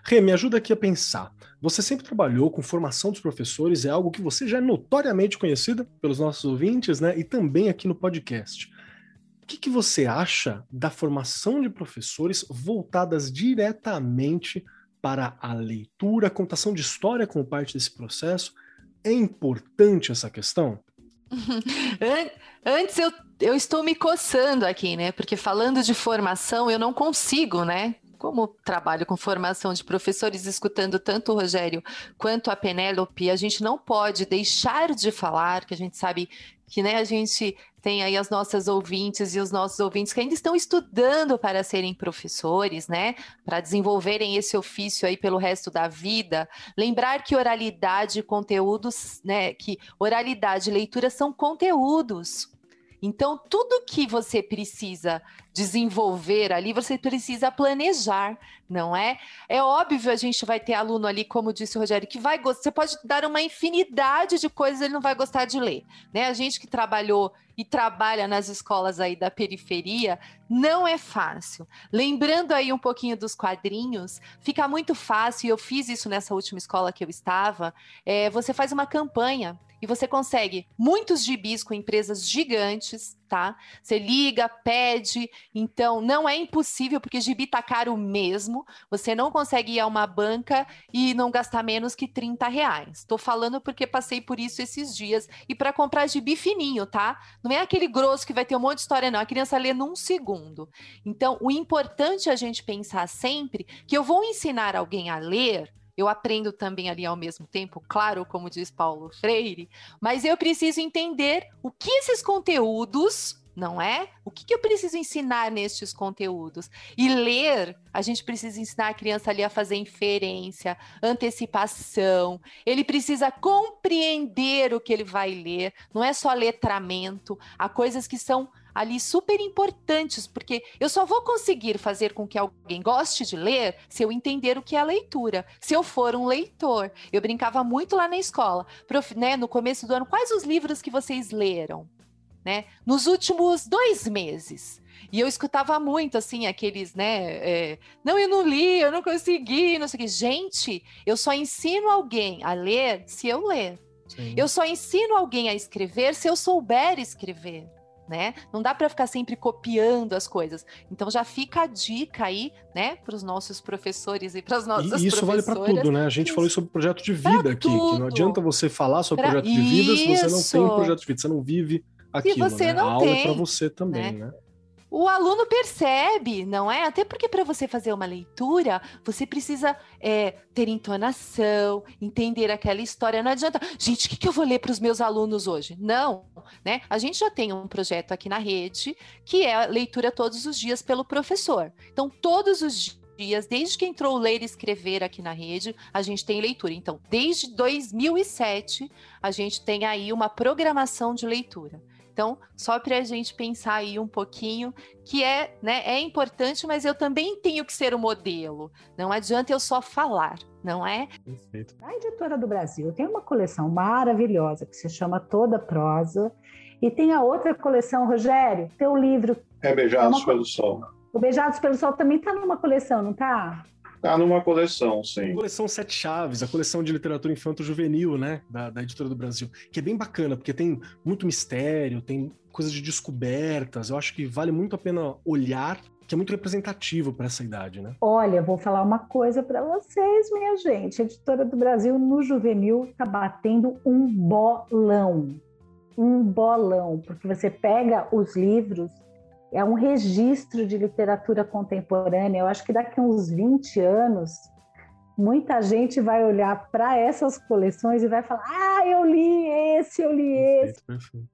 Rê, me ajuda aqui a pensar. Você sempre trabalhou com formação dos professores, é algo que você já é notoriamente conhecida pelos nossos ouvintes, né? E também aqui no podcast. O que, que você acha da formação de professores voltadas diretamente para a leitura, a contação de história como parte desse processo? É importante essa questão? Antes eu, eu estou me coçando aqui, né? Porque falando de formação, eu não consigo, né? Como trabalho com formação de professores, escutando tanto o Rogério quanto a Penélope, a gente não pode deixar de falar, que a gente sabe que né, a gente tem aí as nossas ouvintes e os nossos ouvintes que ainda estão estudando para serem professores, né? Para desenvolverem esse ofício aí pelo resto da vida. Lembrar que oralidade e conteúdos, né? Que oralidade e leitura são conteúdos. Então, tudo que você precisa desenvolver ali, você precisa planejar, não é? É óbvio, a gente vai ter aluno ali, como disse o Rogério, que vai gostar, você pode dar uma infinidade de coisas, ele não vai gostar de ler, né? A gente que trabalhou e trabalha nas escolas aí da periferia, não é fácil. Lembrando aí um pouquinho dos quadrinhos, fica muito fácil, e eu fiz isso nessa última escola que eu estava, é, você faz uma campanha e você consegue muitos gibis com empresas gigantes, tá? Você liga, pede, então não é impossível, porque gibi tá caro mesmo. Você não consegue ir a uma banca e não gastar menos que 30 reais. Tô falando porque passei por isso esses dias. E para comprar gibi fininho, tá? Não é aquele grosso que vai ter um monte de história, não. A criança lê num segundo. Então, o importante é a gente pensar sempre que eu vou ensinar alguém a ler eu aprendo também ali ao mesmo tempo, claro, como diz Paulo Freire, mas eu preciso entender o que esses conteúdos não é? O que, que, eu preciso ensinar nestes conteúdos? E ler, a gente precisa ensinar a criança ali a fazer inferência, antecipação. Ele precisa compreender o que ele vai ler. Não é só letramento. Há coisas que são ali super importantes, porque eu só vou conseguir fazer com que alguém goste de ler se eu entender o que é leitura, se eu for um leitor. Eu brincava muito lá na escola, prof, né, no começo do ano, quais os livros que vocês leram? Né? Nos últimos dois meses. E eu escutava muito, assim, aqueles, né? É, não, eu não li, eu não consegui, não sei o que. Gente, eu só ensino alguém a ler se eu ler. Sim. Eu só ensino alguém a escrever se eu souber escrever né? Não dá para ficar sempre copiando as coisas. Então já fica a dica aí, né, para os nossos professores e para as nossas e isso vale para tudo, né? A gente isso. falou sobre projeto de vida pra aqui, não adianta você falar sobre pra... projeto de vida se você não tem um projeto de vida, você não vive aquilo, você né? não a aula tem, é para você também, né? né? o aluno percebe, não é? Até porque para você fazer uma leitura, você precisa é, ter entonação, entender aquela história. Não adianta, gente, o que, que eu vou ler para os meus alunos hoje? Não, né? A gente já tem um projeto aqui na rede que é leitura todos os dias pelo professor. Então, todos os dias, desde que entrou o Ler e Escrever aqui na rede, a gente tem leitura. Então, desde 2007, a gente tem aí uma programação de leitura. Então, só para a gente pensar aí um pouquinho, que é, né, é importante, mas eu também tenho que ser o modelo. Não adianta eu só falar, não é? Perfeito. A Editora do Brasil tem uma coleção maravilhosa que se chama Toda Prosa, E tem a outra coleção, Rogério, teu livro. É Beijados é uma... pelo Sol. O Beijados pelo Sol também está numa coleção, não está? Está numa coleção, sim. A coleção Sete Chaves, a coleção de literatura infanto-juvenil, né? Da, da Editora do Brasil. Que é bem bacana, porque tem muito mistério, tem coisas de descobertas. Eu acho que vale muito a pena olhar que é muito representativo para essa idade, né? Olha, vou falar uma coisa para vocês, minha gente. A editora do Brasil no juvenil está batendo um bolão. Um bolão, porque você pega os livros, é um registro de literatura contemporânea. Eu acho que daqui a uns 20 anos, muita gente vai olhar para essas coleções e vai falar: Ah, eu li esse, eu li perfeito, esse. Perfeito.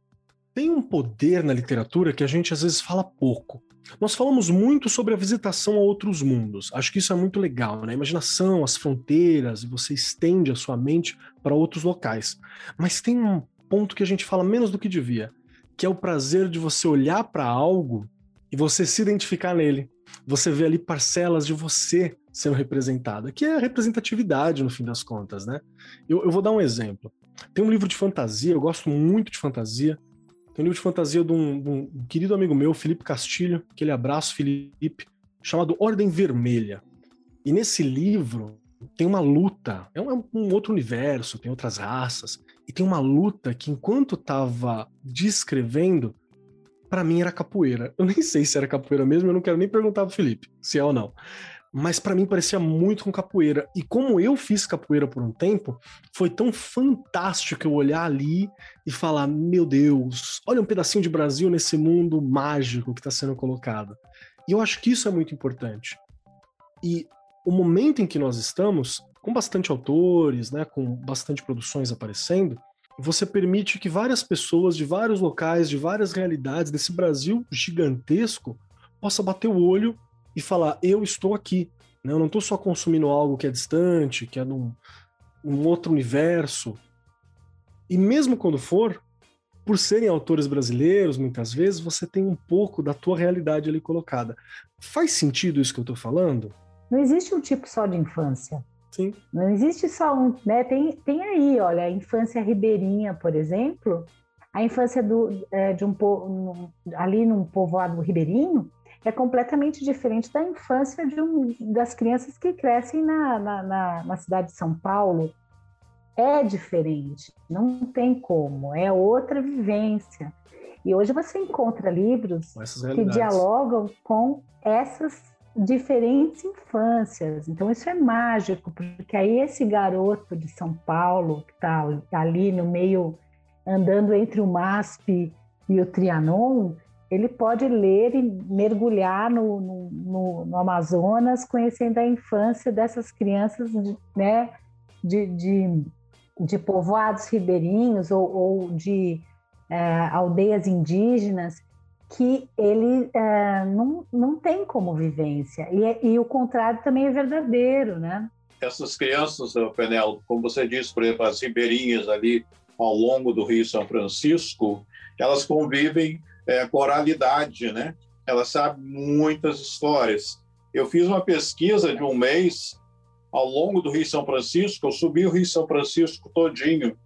Tem um poder na literatura que a gente às vezes fala pouco nós falamos muito sobre a visitação a outros mundos. Acho que isso é muito legal, né? A imaginação, as fronteiras, você estende a sua mente para outros locais. Mas tem um ponto que a gente fala menos do que devia, que é o prazer de você olhar para algo e você se identificar nele. Você vê ali parcelas de você sendo representada, que é a representatividade no fim das contas, né? Eu, eu vou dar um exemplo. Tem um livro de fantasia, eu gosto muito de fantasia, tem um livro de fantasia de um, de um, querido amigo meu, Felipe Castilho, aquele abraço, Felipe, chamado Ordem Vermelha. E nesse livro tem uma luta, é um, é um outro universo, tem outras raças, e tem uma luta que enquanto estava descrevendo, para mim era capoeira. Eu nem sei se era capoeira mesmo, eu não quero nem perguntar pro Felipe se é ou não mas para mim parecia muito com capoeira. E como eu fiz capoeira por um tempo, foi tão fantástico eu olhar ali e falar: meu Deus, olha um pedacinho de Brasil nesse mundo mágico que está sendo colocado. E eu acho que isso é muito importante. E o momento em que nós estamos, com bastante autores, né, com bastante produções aparecendo, você permite que várias pessoas de vários locais, de várias realidades desse Brasil gigantesco, possa bater o olho e falar: eu estou aqui. Né? Eu não estou só consumindo algo que é distante, que é num, num outro universo. E mesmo quando for, por serem autores brasileiros, muitas vezes você tem um pouco da tua realidade ali colocada. Faz sentido isso que eu estou falando? Não existe um tipo só de infância. Sim. Não existe só um, né? Tem, tem aí, olha, a infância ribeirinha, por exemplo, a infância do, é, de um ali num povoado ribeirinho, é completamente diferente da infância um, das crianças que crescem na, na, na, na cidade de São Paulo. É diferente, não tem como, é outra vivência. E hoje você encontra livros que dialogam com essas diferentes infâncias. Então isso é mágico, porque aí esse garoto de São Paulo, que está ali no meio, andando entre o MASP e o Trianon, ele pode ler e mergulhar no, no, no, Amazonas, conhecendo a infância dessas crianças, né, de, de, de povoados ribeirinhos ou, ou de é, aldeias indígenas que ele é, não, não tem como vivência. E, é, e o contrário também é verdadeiro, né? Essas crianças, Penel, como você disse, por exemplo, as ribeirinhas ali ao longo do Rio São Francisco, elas convivem é, oralidade, né? Ela sabe muitas histórias. Eu fiz uma pesquisa de um mês ao longo do Rio São Francisco, eu subi o Rio São Francisco todinho,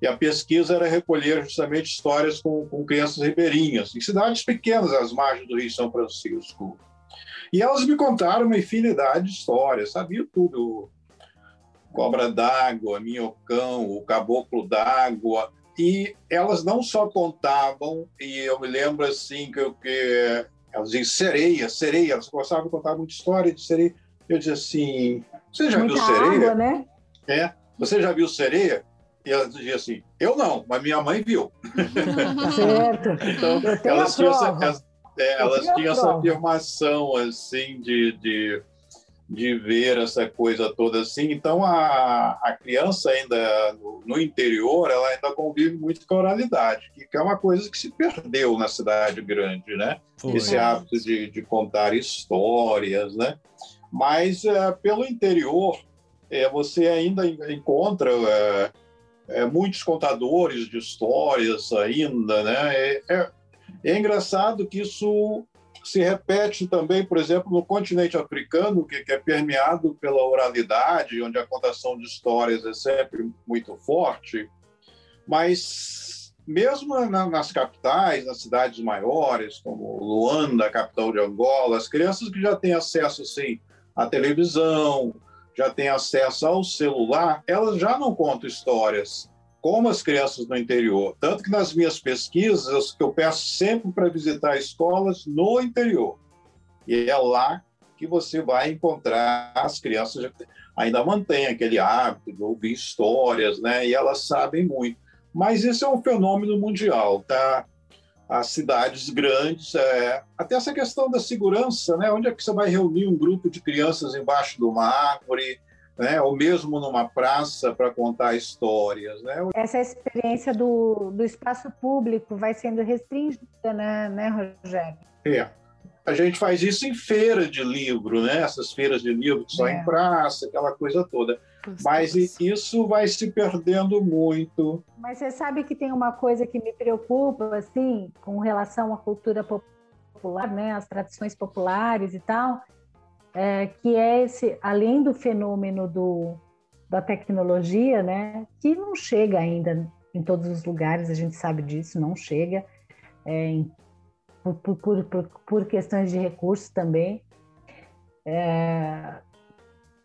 e a pesquisa era recolher justamente histórias com, com crianças ribeirinhas, em cidades pequenas às margens do Rio São Francisco. E elas me contaram uma infinidade de histórias, sabia tudo. Cobra d'água, minhocão, o caboclo d'água, e elas não só contavam, e eu me lembro assim que, que elas diziam sereia, sereia, elas gostavam de contar muita história de sereia. Eu dizia assim: Você já Muita viu sereia? Água, né? É, você já viu sereia? E ela dizia assim: Eu não, mas minha mãe viu. Certo. então, elas tinham, essa, elas, é, elas tinham essa afirmação assim de, de de ver essa coisa toda assim. Então, a, a criança ainda no, no interior, ela ainda convive muito com a oralidade, que, é uma coisa que se perdeu na cidade grande, né? Foi. Esse hábito de, de, contar histórias, né? Mas, é, pelo interior, é, você ainda encontra é, é muitos contadores de histórias ainda, né? É, é, é engraçado que isso se repete também, por exemplo, no continente africano, que, que, é permeado pela oralidade, onde a contação de histórias é sempre muito forte, mas mesmo na, nas capitais, nas cidades maiores, como Luanda, capital de Angola, as crianças que já têm acesso assim, à televisão, já têm acesso ao celular, elas já não contam histórias como as crianças no interior. Tanto que nas minhas pesquisas, eu peço sempre para visitar escolas no interior. E é lá que você vai encontrar as crianças ainda mantêm aquele hábito de ouvir histórias, né? E elas sabem muito. Mas isso é um fenômeno mundial, tá? As cidades grandes, é... até essa questão da segurança, né? Onde é que você vai reunir um grupo de crianças embaixo de uma árvore, né? Ou mesmo numa praça para contar histórias, né? Essa experiência do, do espaço público vai sendo restringida, né, né Rogério? É. A gente faz isso em feira de livro, né? Essas feiras de livro só é. em praça, aquela coisa toda. Mas isso vai se perdendo muito. Mas você sabe que tem uma coisa que me preocupa, assim, com relação à cultura popular, né? As tradições populares e tal, é, que é esse, além do fenômeno do, da tecnologia, né? Que não chega ainda em todos os lugares, a gente sabe disso, não chega. É, em por, por, por, por questões de recursos também. É,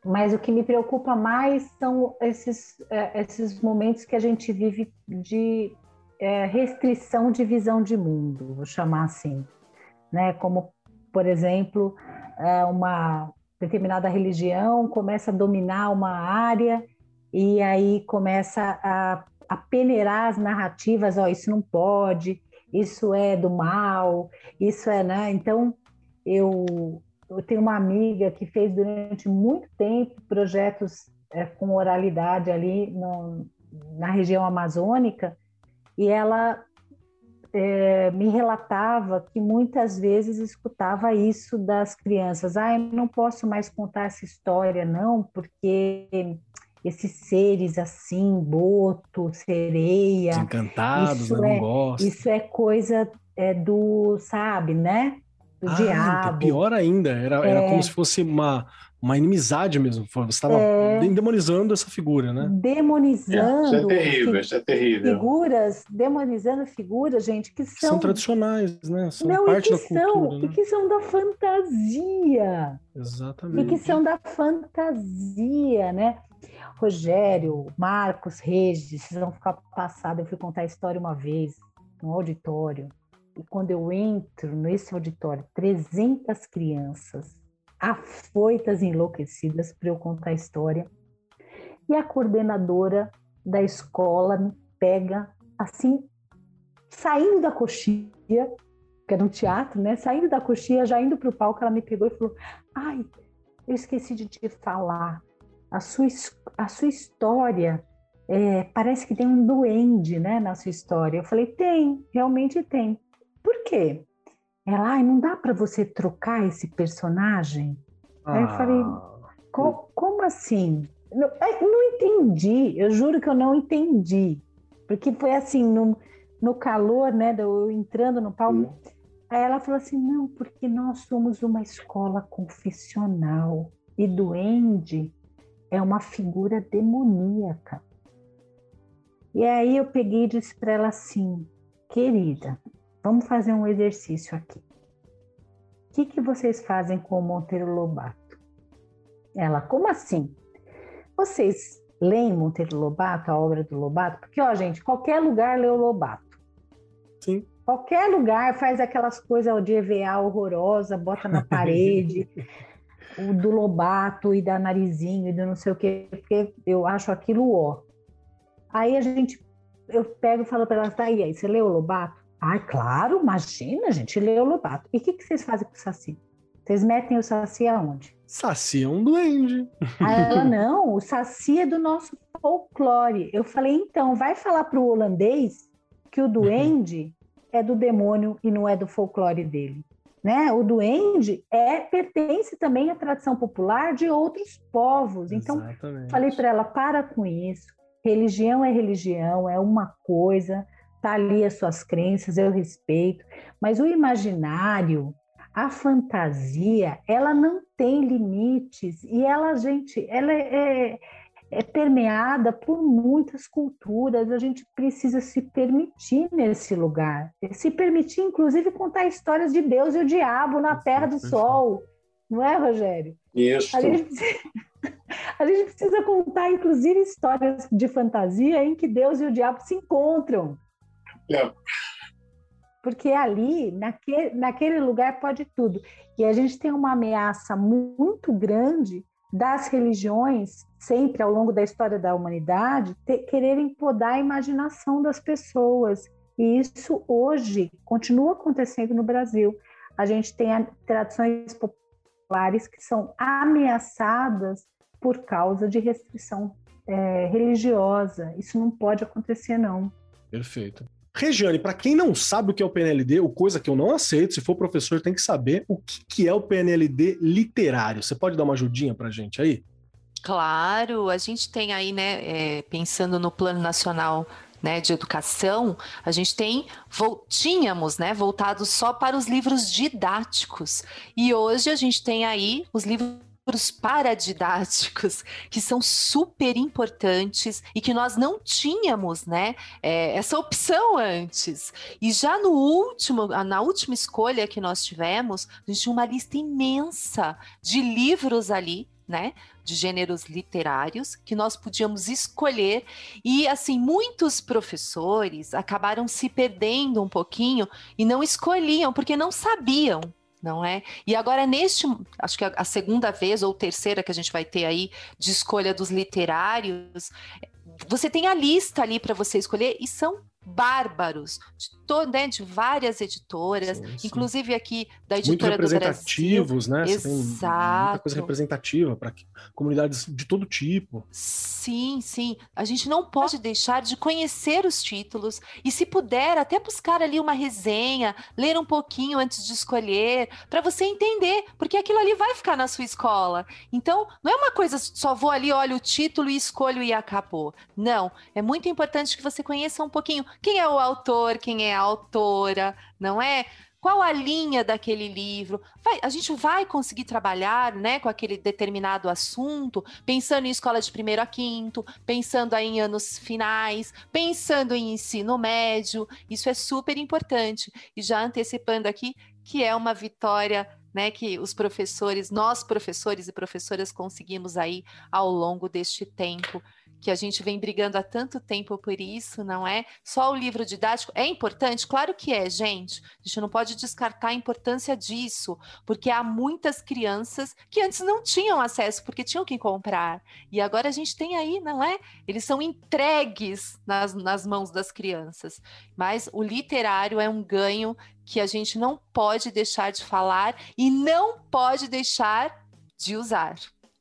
mas o que me preocupa mais são esses, é, esses momentos que a gente vive de é, restrição de visão de mundo, vou chamar assim, né? Como, por exemplo, é, uma determinada religião começa a dominar uma área e aí começa a, a peneirar as narrativas, ó, oh, isso não pode, isso é do mal, isso é, né? Então, eu, eu tenho uma amiga que fez durante muito tempo projetos é, com oralidade ali no, na região amazônica, e ela é, me relatava que muitas vezes escutava isso das crianças. Ah, eu não posso mais contar essa história, não, porque esses seres assim, boto, sereia. Encantados, isso né? é, não Isso é coisa é, do, sabe, né? Do ah, diabo. Pior ainda, era, é. era como se fosse uma, uma inimizade mesmo. Você estava é... demonizando essa figura, né? Demonizando. isso é terrível, isso é terrível. Figuras, demonizando figuras, gente, que são. São tradicionais, né? São Não, parte da cultura. São, né? E que são da fantasia. Exatamente. E que são da fantasia, né? Rogério, Marcos, Regis, vocês vão ficar passados. Eu fui contar a história uma vez, no auditório, e quando eu entro nesse auditório, 300 crianças afoitas, enlouquecidas para eu contar a história, e a coordenadora da escola me pega assim, saindo da coxinha, que era um teatro, né? Saindo da coxinha, já indo para o palco, ela me pegou e falou: Ai, eu esqueci de te falar a sua, a sua história é, parece que tem um duende né, na sua história. Eu falei, tem, realmente tem. Quê? Ela, ai, não dá para você trocar esse personagem? Ah. Aí eu falei, Co como assim? Não, não entendi, eu juro que eu não entendi. Porque foi assim, no, no calor, né, eu entrando no palco. Hum. Aí ela falou assim: não, porque nós somos uma escola confessional e duende é uma figura demoníaca. E aí eu peguei e disse para ela assim, querida, vamos fazer um exercício aqui. O que, que vocês fazem com o Monteiro Lobato? Ela, como assim? Vocês leem Monteiro Lobato, a obra do Lobato? Porque, ó, gente, qualquer lugar lê o Lobato. Sim. Qualquer lugar faz aquelas coisas de EVA horrorosa, bota na parede o do Lobato e da Narizinho e do não sei o quê, porque eu acho aquilo ó. Aí a gente, eu pego e falo para ela, tá aí, aí, você leu o Lobato? Ah, claro, imagina, gente leu o Lobato. E o que, que vocês fazem com o Saci? Vocês metem o Saci aonde? Saci é um duende. Aí ela, não, o Saci é do nosso folclore. Eu falei, então, vai falar para o holandês que o duende é do demônio e não é do folclore dele. Né? O duende é pertence também à tradição popular de outros povos. Então, Exatamente. falei para ela: para com isso. Religião é religião, é uma coisa, tá ali as suas crenças, eu respeito, mas o imaginário, a fantasia, ela não tem limites e ela, gente, ela é, é permeada por muitas culturas. A gente precisa se permitir nesse lugar, se permitir, inclusive, contar histórias de Deus e o diabo na Terra do Sol, não é, Rogério? Isso. A gente, precisa, a gente precisa contar, inclusive, histórias de fantasia em que Deus e o diabo se encontram. É. Porque ali, naquele, naquele lugar, pode tudo. E a gente tem uma ameaça muito grande das religiões, sempre ao longo da história da humanidade, ter, quererem podar a imaginação das pessoas. E isso hoje continua acontecendo no Brasil. A gente tem tradições populares que são ameaçadas por causa de restrição é, religiosa. Isso não pode acontecer, não. Perfeito. Regiane, para quem não sabe o que é o PNLD, ou coisa que eu não aceito, se for professor tem que saber o que, que é o PNLD literário. Você pode dar uma ajudinha para gente aí? Claro, a gente tem aí, né, é, pensando no Plano Nacional né, de Educação, a gente tem, tínhamos, né, voltado só para os livros didáticos. E hoje a gente tem aí os livros livros paradidáticos que são super importantes e que nós não tínhamos, né, é, essa opção antes. E já no último, na última escolha que nós tivemos, a gente tinha uma lista imensa de livros ali, né, de gêneros literários que nós podíamos escolher e assim muitos professores acabaram se perdendo um pouquinho e não escolhiam porque não sabiam não é? E agora, neste, acho que a, segunda vez ou terceira que a gente vai ter aí de escolha dos literários, você tem a lista ali para você escolher e são bárbaros, de, né, de várias editoras, sim, sim. inclusive aqui da editora Muito representativos, do Brasil. né? Exato. muita coisa representativa para comunidades de todo tipo. Sim, sim. A gente não pode deixar de conhecer os títulos e, se puder, até buscar ali uma resenha, ler um pouquinho antes de escolher, para você entender, porque aquilo ali vai ficar na sua escola. Então, não é uma coisa só vou ali, olho o título e escolho e acabou. Não, é muito importante que você conheça um pouquinho quem é o autor, quem é a autora, não é? Qual a linha daquele livro? Vai, a gente vai conseguir trabalhar né, com aquele determinado assunto, pensando em escola de primeiro a quinto, pensando aí em anos finais, pensando em ensino médio. Isso é super importante. E já antecipando aqui que é uma vitória né, que os professores, nós professores e professoras conseguimos aí ao longo deste tempo que a gente vem brigando há tanto tempo por isso, não é? Só o livro didático é importante? Claro que é, gente. A gente não pode descartar a importância disso, porque há muitas crianças que antes não tinham acesso, porque tinham que comprar. E agora a gente tem aí, não é? Eles são entregues nas, nas mãos das crianças. Mas o literário é um ganho que a gente não pode deixar de falar e não pode deixar de usar.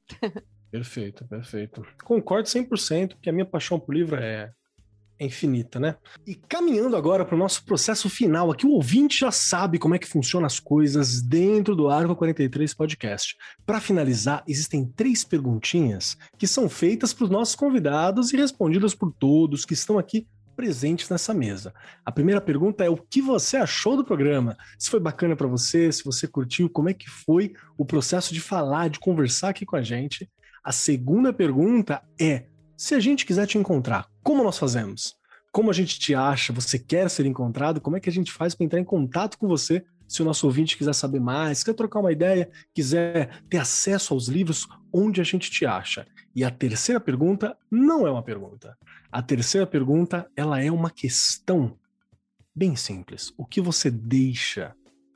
Perfeito, perfeito. Concordo 100% que a minha paixão por livro é, é infinita, né? E caminhando agora para o nosso processo final, aqui o ouvinte já sabe como é que funcionam as coisas dentro do Arco 43 Podcast. Para finalizar, existem três perguntinhas que são feitas para os nossos convidados e respondidas por todos que estão aqui presentes nessa mesa. A primeira pergunta é o que você achou do programa? Se foi bacana para você, se você curtiu, como é que foi o processo de falar, de conversar aqui com a gente? A segunda pergunta é: se a gente quiser te encontrar, como nós fazemos? Como a gente te acha? Você quer ser encontrado? Como é que a gente faz para entrar em contato com você? Se o nosso ouvinte quiser saber mais, quer trocar uma ideia, quiser ter acesso aos livros, onde a gente te acha? E a terceira pergunta não é uma pergunta. A terceira pergunta, ela é uma questão bem simples. O que você deixa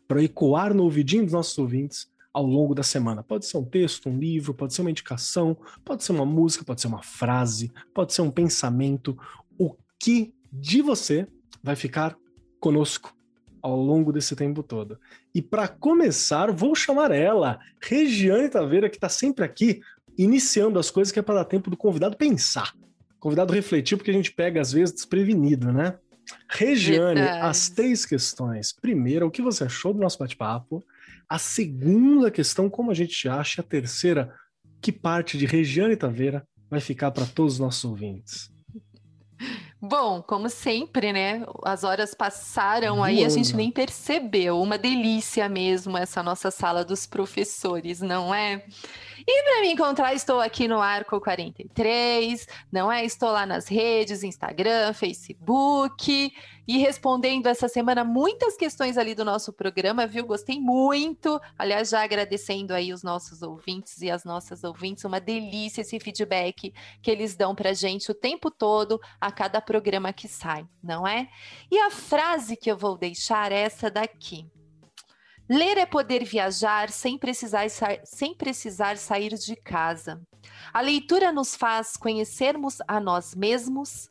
para ecoar no ouvidinho dos nossos ouvintes ao longo da semana. Pode ser um texto, um livro, pode ser uma indicação, pode ser uma música, pode ser uma frase, pode ser um pensamento. O que de você vai ficar conosco ao longo desse tempo todo. E para começar, vou chamar ela, Regiane Taveira, que está sempre aqui, iniciando as coisas que é para dar tempo do convidado pensar. Convidado refletir, porque a gente pega às vezes desprevenido, né? Regiane, Verdade. as três questões. Primeiro, o que você achou do nosso bate-papo? A segunda questão, como a gente acha? A terceira, que parte de Regiane Taveira vai ficar para todos os nossos ouvintes? Bom, como sempre, né? As horas passaram aí, a gente nem percebeu. Uma delícia mesmo essa nossa sala dos professores, não é? E para me encontrar, estou aqui no Arco 43, não é? Estou lá nas redes, Instagram, Facebook, e respondendo essa semana muitas questões ali do nosso programa, viu? Gostei muito. Aliás, já agradecendo aí os nossos ouvintes e as nossas ouvintes, uma delícia esse feedback que eles dão pra gente o tempo todo a cada programa que sai, não é? E a frase que eu vou deixar é essa daqui. Ler é poder viajar sem precisar, sem precisar sair de casa. A leitura nos faz conhecermos a nós mesmos.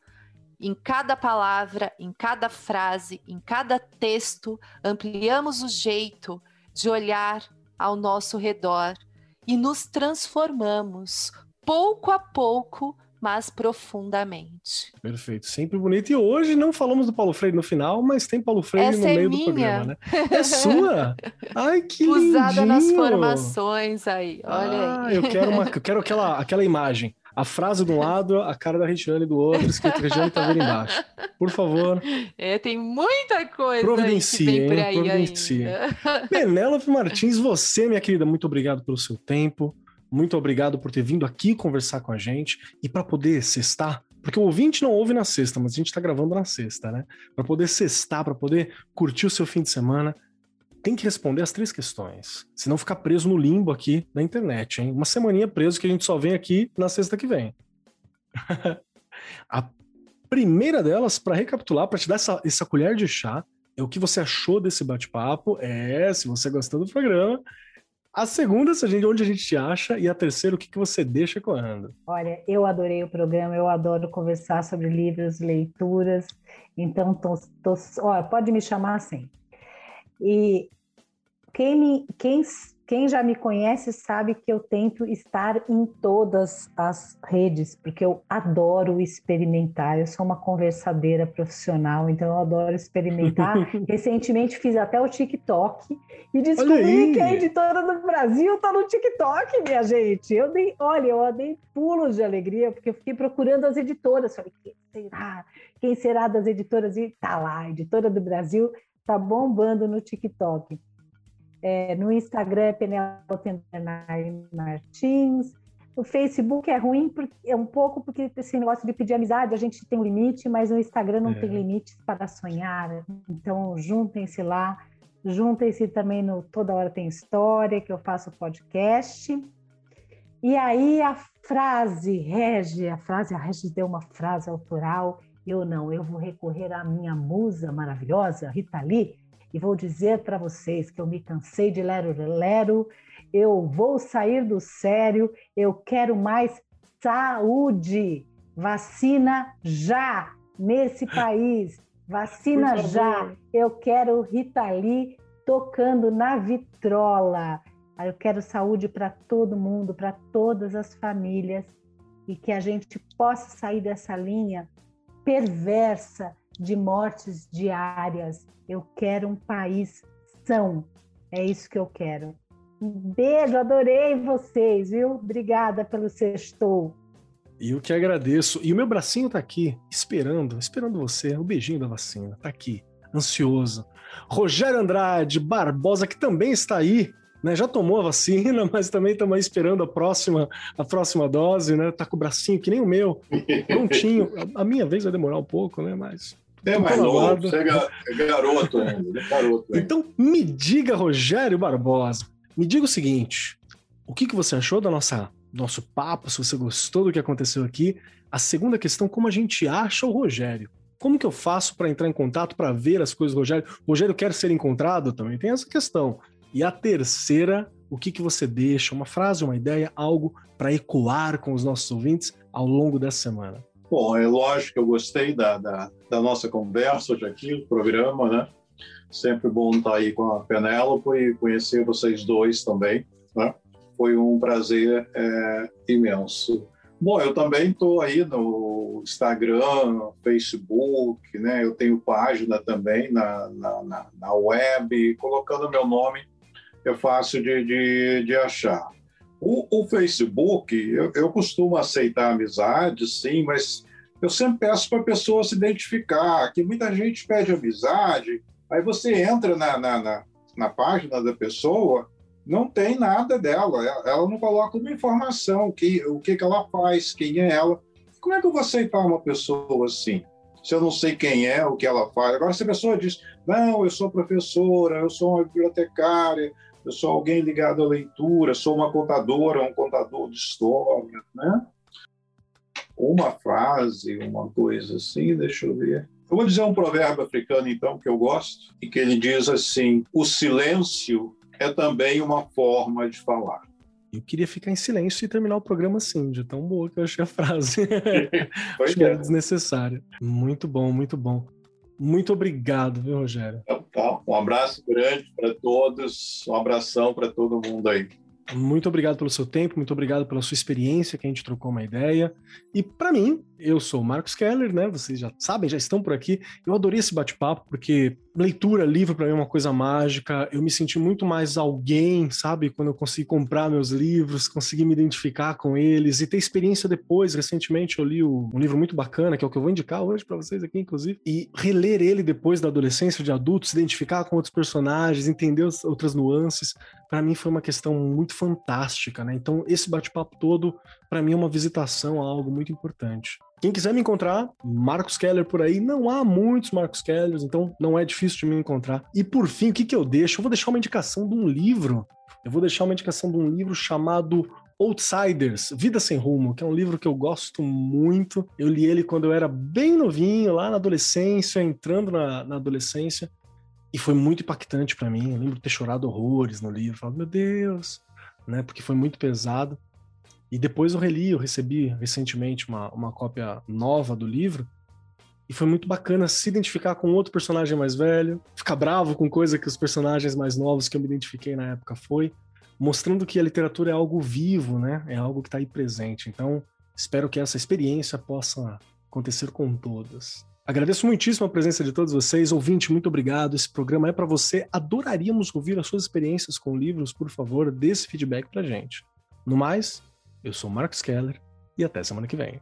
Em cada palavra, em cada frase, em cada texto, ampliamos o jeito de olhar ao nosso redor e nos transformamos pouco a pouco mas profundamente. Perfeito, sempre bonito. E hoje não falamos do Paulo Freire no final, mas tem Paulo Freire Essa no é meio minha. do programa, né? É sua? Ai, que Usada lindinho. nas formações aí, olha ah, aí. Eu quero, uma, eu quero aquela, aquela imagem. A frase de um lado, a cara da Regiane do outro, escrito Regiane tá vendo embaixo. Por favor. É, tem muita coisa Providencie, aí que vem por aí Providencie. ainda. Penélope Martins, você, minha querida, muito obrigado pelo seu tempo. Muito obrigado por ter vindo aqui conversar com a gente e para poder cestar, porque o ouvinte não ouve na sexta, mas a gente está gravando na sexta, né? Para poder cestar, para poder curtir o seu fim de semana, tem que responder as três questões. Senão ficar preso no limbo aqui na internet, hein? Uma semaninha preso que a gente só vem aqui na sexta que vem. a primeira delas, para recapitular, para te dar essa, essa colher de chá, é o que você achou desse bate-papo. É, se você gostou do programa. A segunda, se a gente, onde a gente te acha. E a terceira, o que, que você deixa correndo. Olha, eu adorei o programa, eu adoro conversar sobre livros, leituras. Então, tô, tô, ó, pode me chamar assim. E quem, me, quem, quem já me conhece sabe que eu tento estar em todas as redes, porque eu adoro experimentar. Eu sou uma conversadeira profissional, então eu adoro experimentar. Recentemente fiz até o TikTok e descobri que a editora do Brasil está no TikTok, minha gente. Eu dei, olha, eu dei pulos de alegria, porque eu fiquei procurando as editoras. Falei, quem será? Quem será das editoras? E tá lá, editora do Brasil tá bombando no TikTok. É, no Instagram é Penelope Martins. O Facebook é ruim, porque, é um pouco porque esse negócio de pedir amizade, a gente tem um limite, mas no Instagram não é. tem limites para sonhar. Então, juntem-se lá. Juntem-se também no Toda Hora Tem História, que eu faço podcast. E aí a frase, Regi, a frase, a deu uma frase autoral, eu não, eu vou recorrer à minha musa maravilhosa, Rita Lee, e vou dizer para vocês que eu me cansei de lero-lero, eu vou sair do sério, eu quero mais saúde, vacina já nesse país, vacina já, eu quero Rita Lee tocando na vitrola, eu quero saúde para todo mundo, para todas as famílias, e que a gente possa sair dessa linha perversa de mortes diárias. Eu quero um país são. É isso que eu quero. Um beijo, adorei vocês, viu? Obrigada pelo sextou. E eu que agradeço. E o meu bracinho tá aqui, esperando, esperando você. O beijinho da vacina, tá aqui, ansioso. Rogério Andrade Barbosa, que também está aí, né? Já tomou a vacina, mas também estamos esperando a próxima, a próxima dose, né? Tá com o bracinho que nem o meu, prontinho. A minha vez vai demorar um pouco, né? Mas é mais novo, você é garoto ainda, é garoto ainda. Então, me diga, Rogério Barbosa, me diga o seguinte: o que, que você achou da nossa nosso papo? Se você gostou do que aconteceu aqui? A segunda questão: como a gente acha o Rogério? Como que eu faço para entrar em contato para ver as coisas do Rogério? O Rogério quer ser encontrado? Também tem essa questão. E a terceira, o que, que você deixa? Uma frase, uma ideia, algo para ecoar com os nossos ouvintes ao longo dessa semana? Bom, é lógico que eu gostei da, da, da nossa conversa hoje aqui, do programa, né? Sempre bom estar aí com a Penélope e conhecer vocês dois também, né? Foi um prazer é, imenso. Bom, eu também estou aí no Instagram, Facebook, né? Eu tenho página também na, na, na, na web, colocando meu nome é fácil de, de, de achar. O, o Facebook, eu, eu, costumo aceitar amizade, sim, mas eu sempre peço para a pessoa se identificar, que muita gente pede amizade, aí você entra na, na, na, na página da pessoa não tem nada dela. Ela não coloca uma informação, que, o que, que ela faz, quem é ela. Como é que eu vou aceitar uma pessoa assim? Se eu não sei quem é, o que ela faz. Agora, se a pessoa diz, não, eu sou professora, eu sou uma bibliotecária, eu sou alguém ligado à leitura, sou uma contadora, um contador de história, né? Uma frase, uma coisa assim, deixa eu ver. Eu vou dizer um provérbio africano, então, que eu gosto, e que ele diz assim: o silêncio é também uma forma de falar. Eu queria ficar em silêncio e terminar o programa assim, de tão boa que eu achei a frase. Acho é. desnecessária. Muito bom, muito bom. Muito obrigado, viu, Rogério? Então, tá. Um abraço grande para todos, um abração para todo mundo aí. Muito obrigado pelo seu tempo, muito obrigado pela sua experiência, que a gente trocou uma ideia. E para mim, eu sou o Marcos Keller, né? Vocês já sabem, já estão por aqui. Eu adorei esse bate-papo, porque leitura, livro, para mim é uma coisa mágica. Eu me senti muito mais alguém, sabe? Quando eu consegui comprar meus livros, consegui me identificar com eles e ter experiência depois. Recentemente eu li um livro muito bacana, que é o que eu vou indicar hoje para vocês aqui, inclusive. E reler ele depois da adolescência, de adulto, se identificar com outros personagens, entender outras nuances para mim foi uma questão muito fantástica, né? Então, esse bate-papo todo, para mim, é uma visitação a algo muito importante. Quem quiser me encontrar, Marcos Keller por aí. Não há muitos Marcos Kellers, então não é difícil de me encontrar. E por fim, o que, que eu deixo? Eu vou deixar uma indicação de um livro. Eu vou deixar uma indicação de um livro chamado Outsiders, Vida Sem Rumo, que é um livro que eu gosto muito. Eu li ele quando eu era bem novinho, lá na adolescência, entrando na, na adolescência. E foi muito impactante para mim. Eu lembro de ter chorado horrores no livro. Falando, meu Deus, né? Porque foi muito pesado. E depois eu reli, eu recebi recentemente uma, uma cópia nova do livro. E foi muito bacana se identificar com outro personagem mais velho, ficar bravo com coisa que os personagens mais novos que eu me identifiquei na época foi, mostrando que a literatura é algo vivo, né? É algo que está aí presente. Então, espero que essa experiência possa acontecer com todas. Agradeço muitíssimo a presença de todos vocês. Ouvinte, muito obrigado. Esse programa é para você. Adoraríamos ouvir as suas experiências com livros. Por favor, dê esse feedback pra gente. No mais, eu sou Marcos Keller e até semana que vem.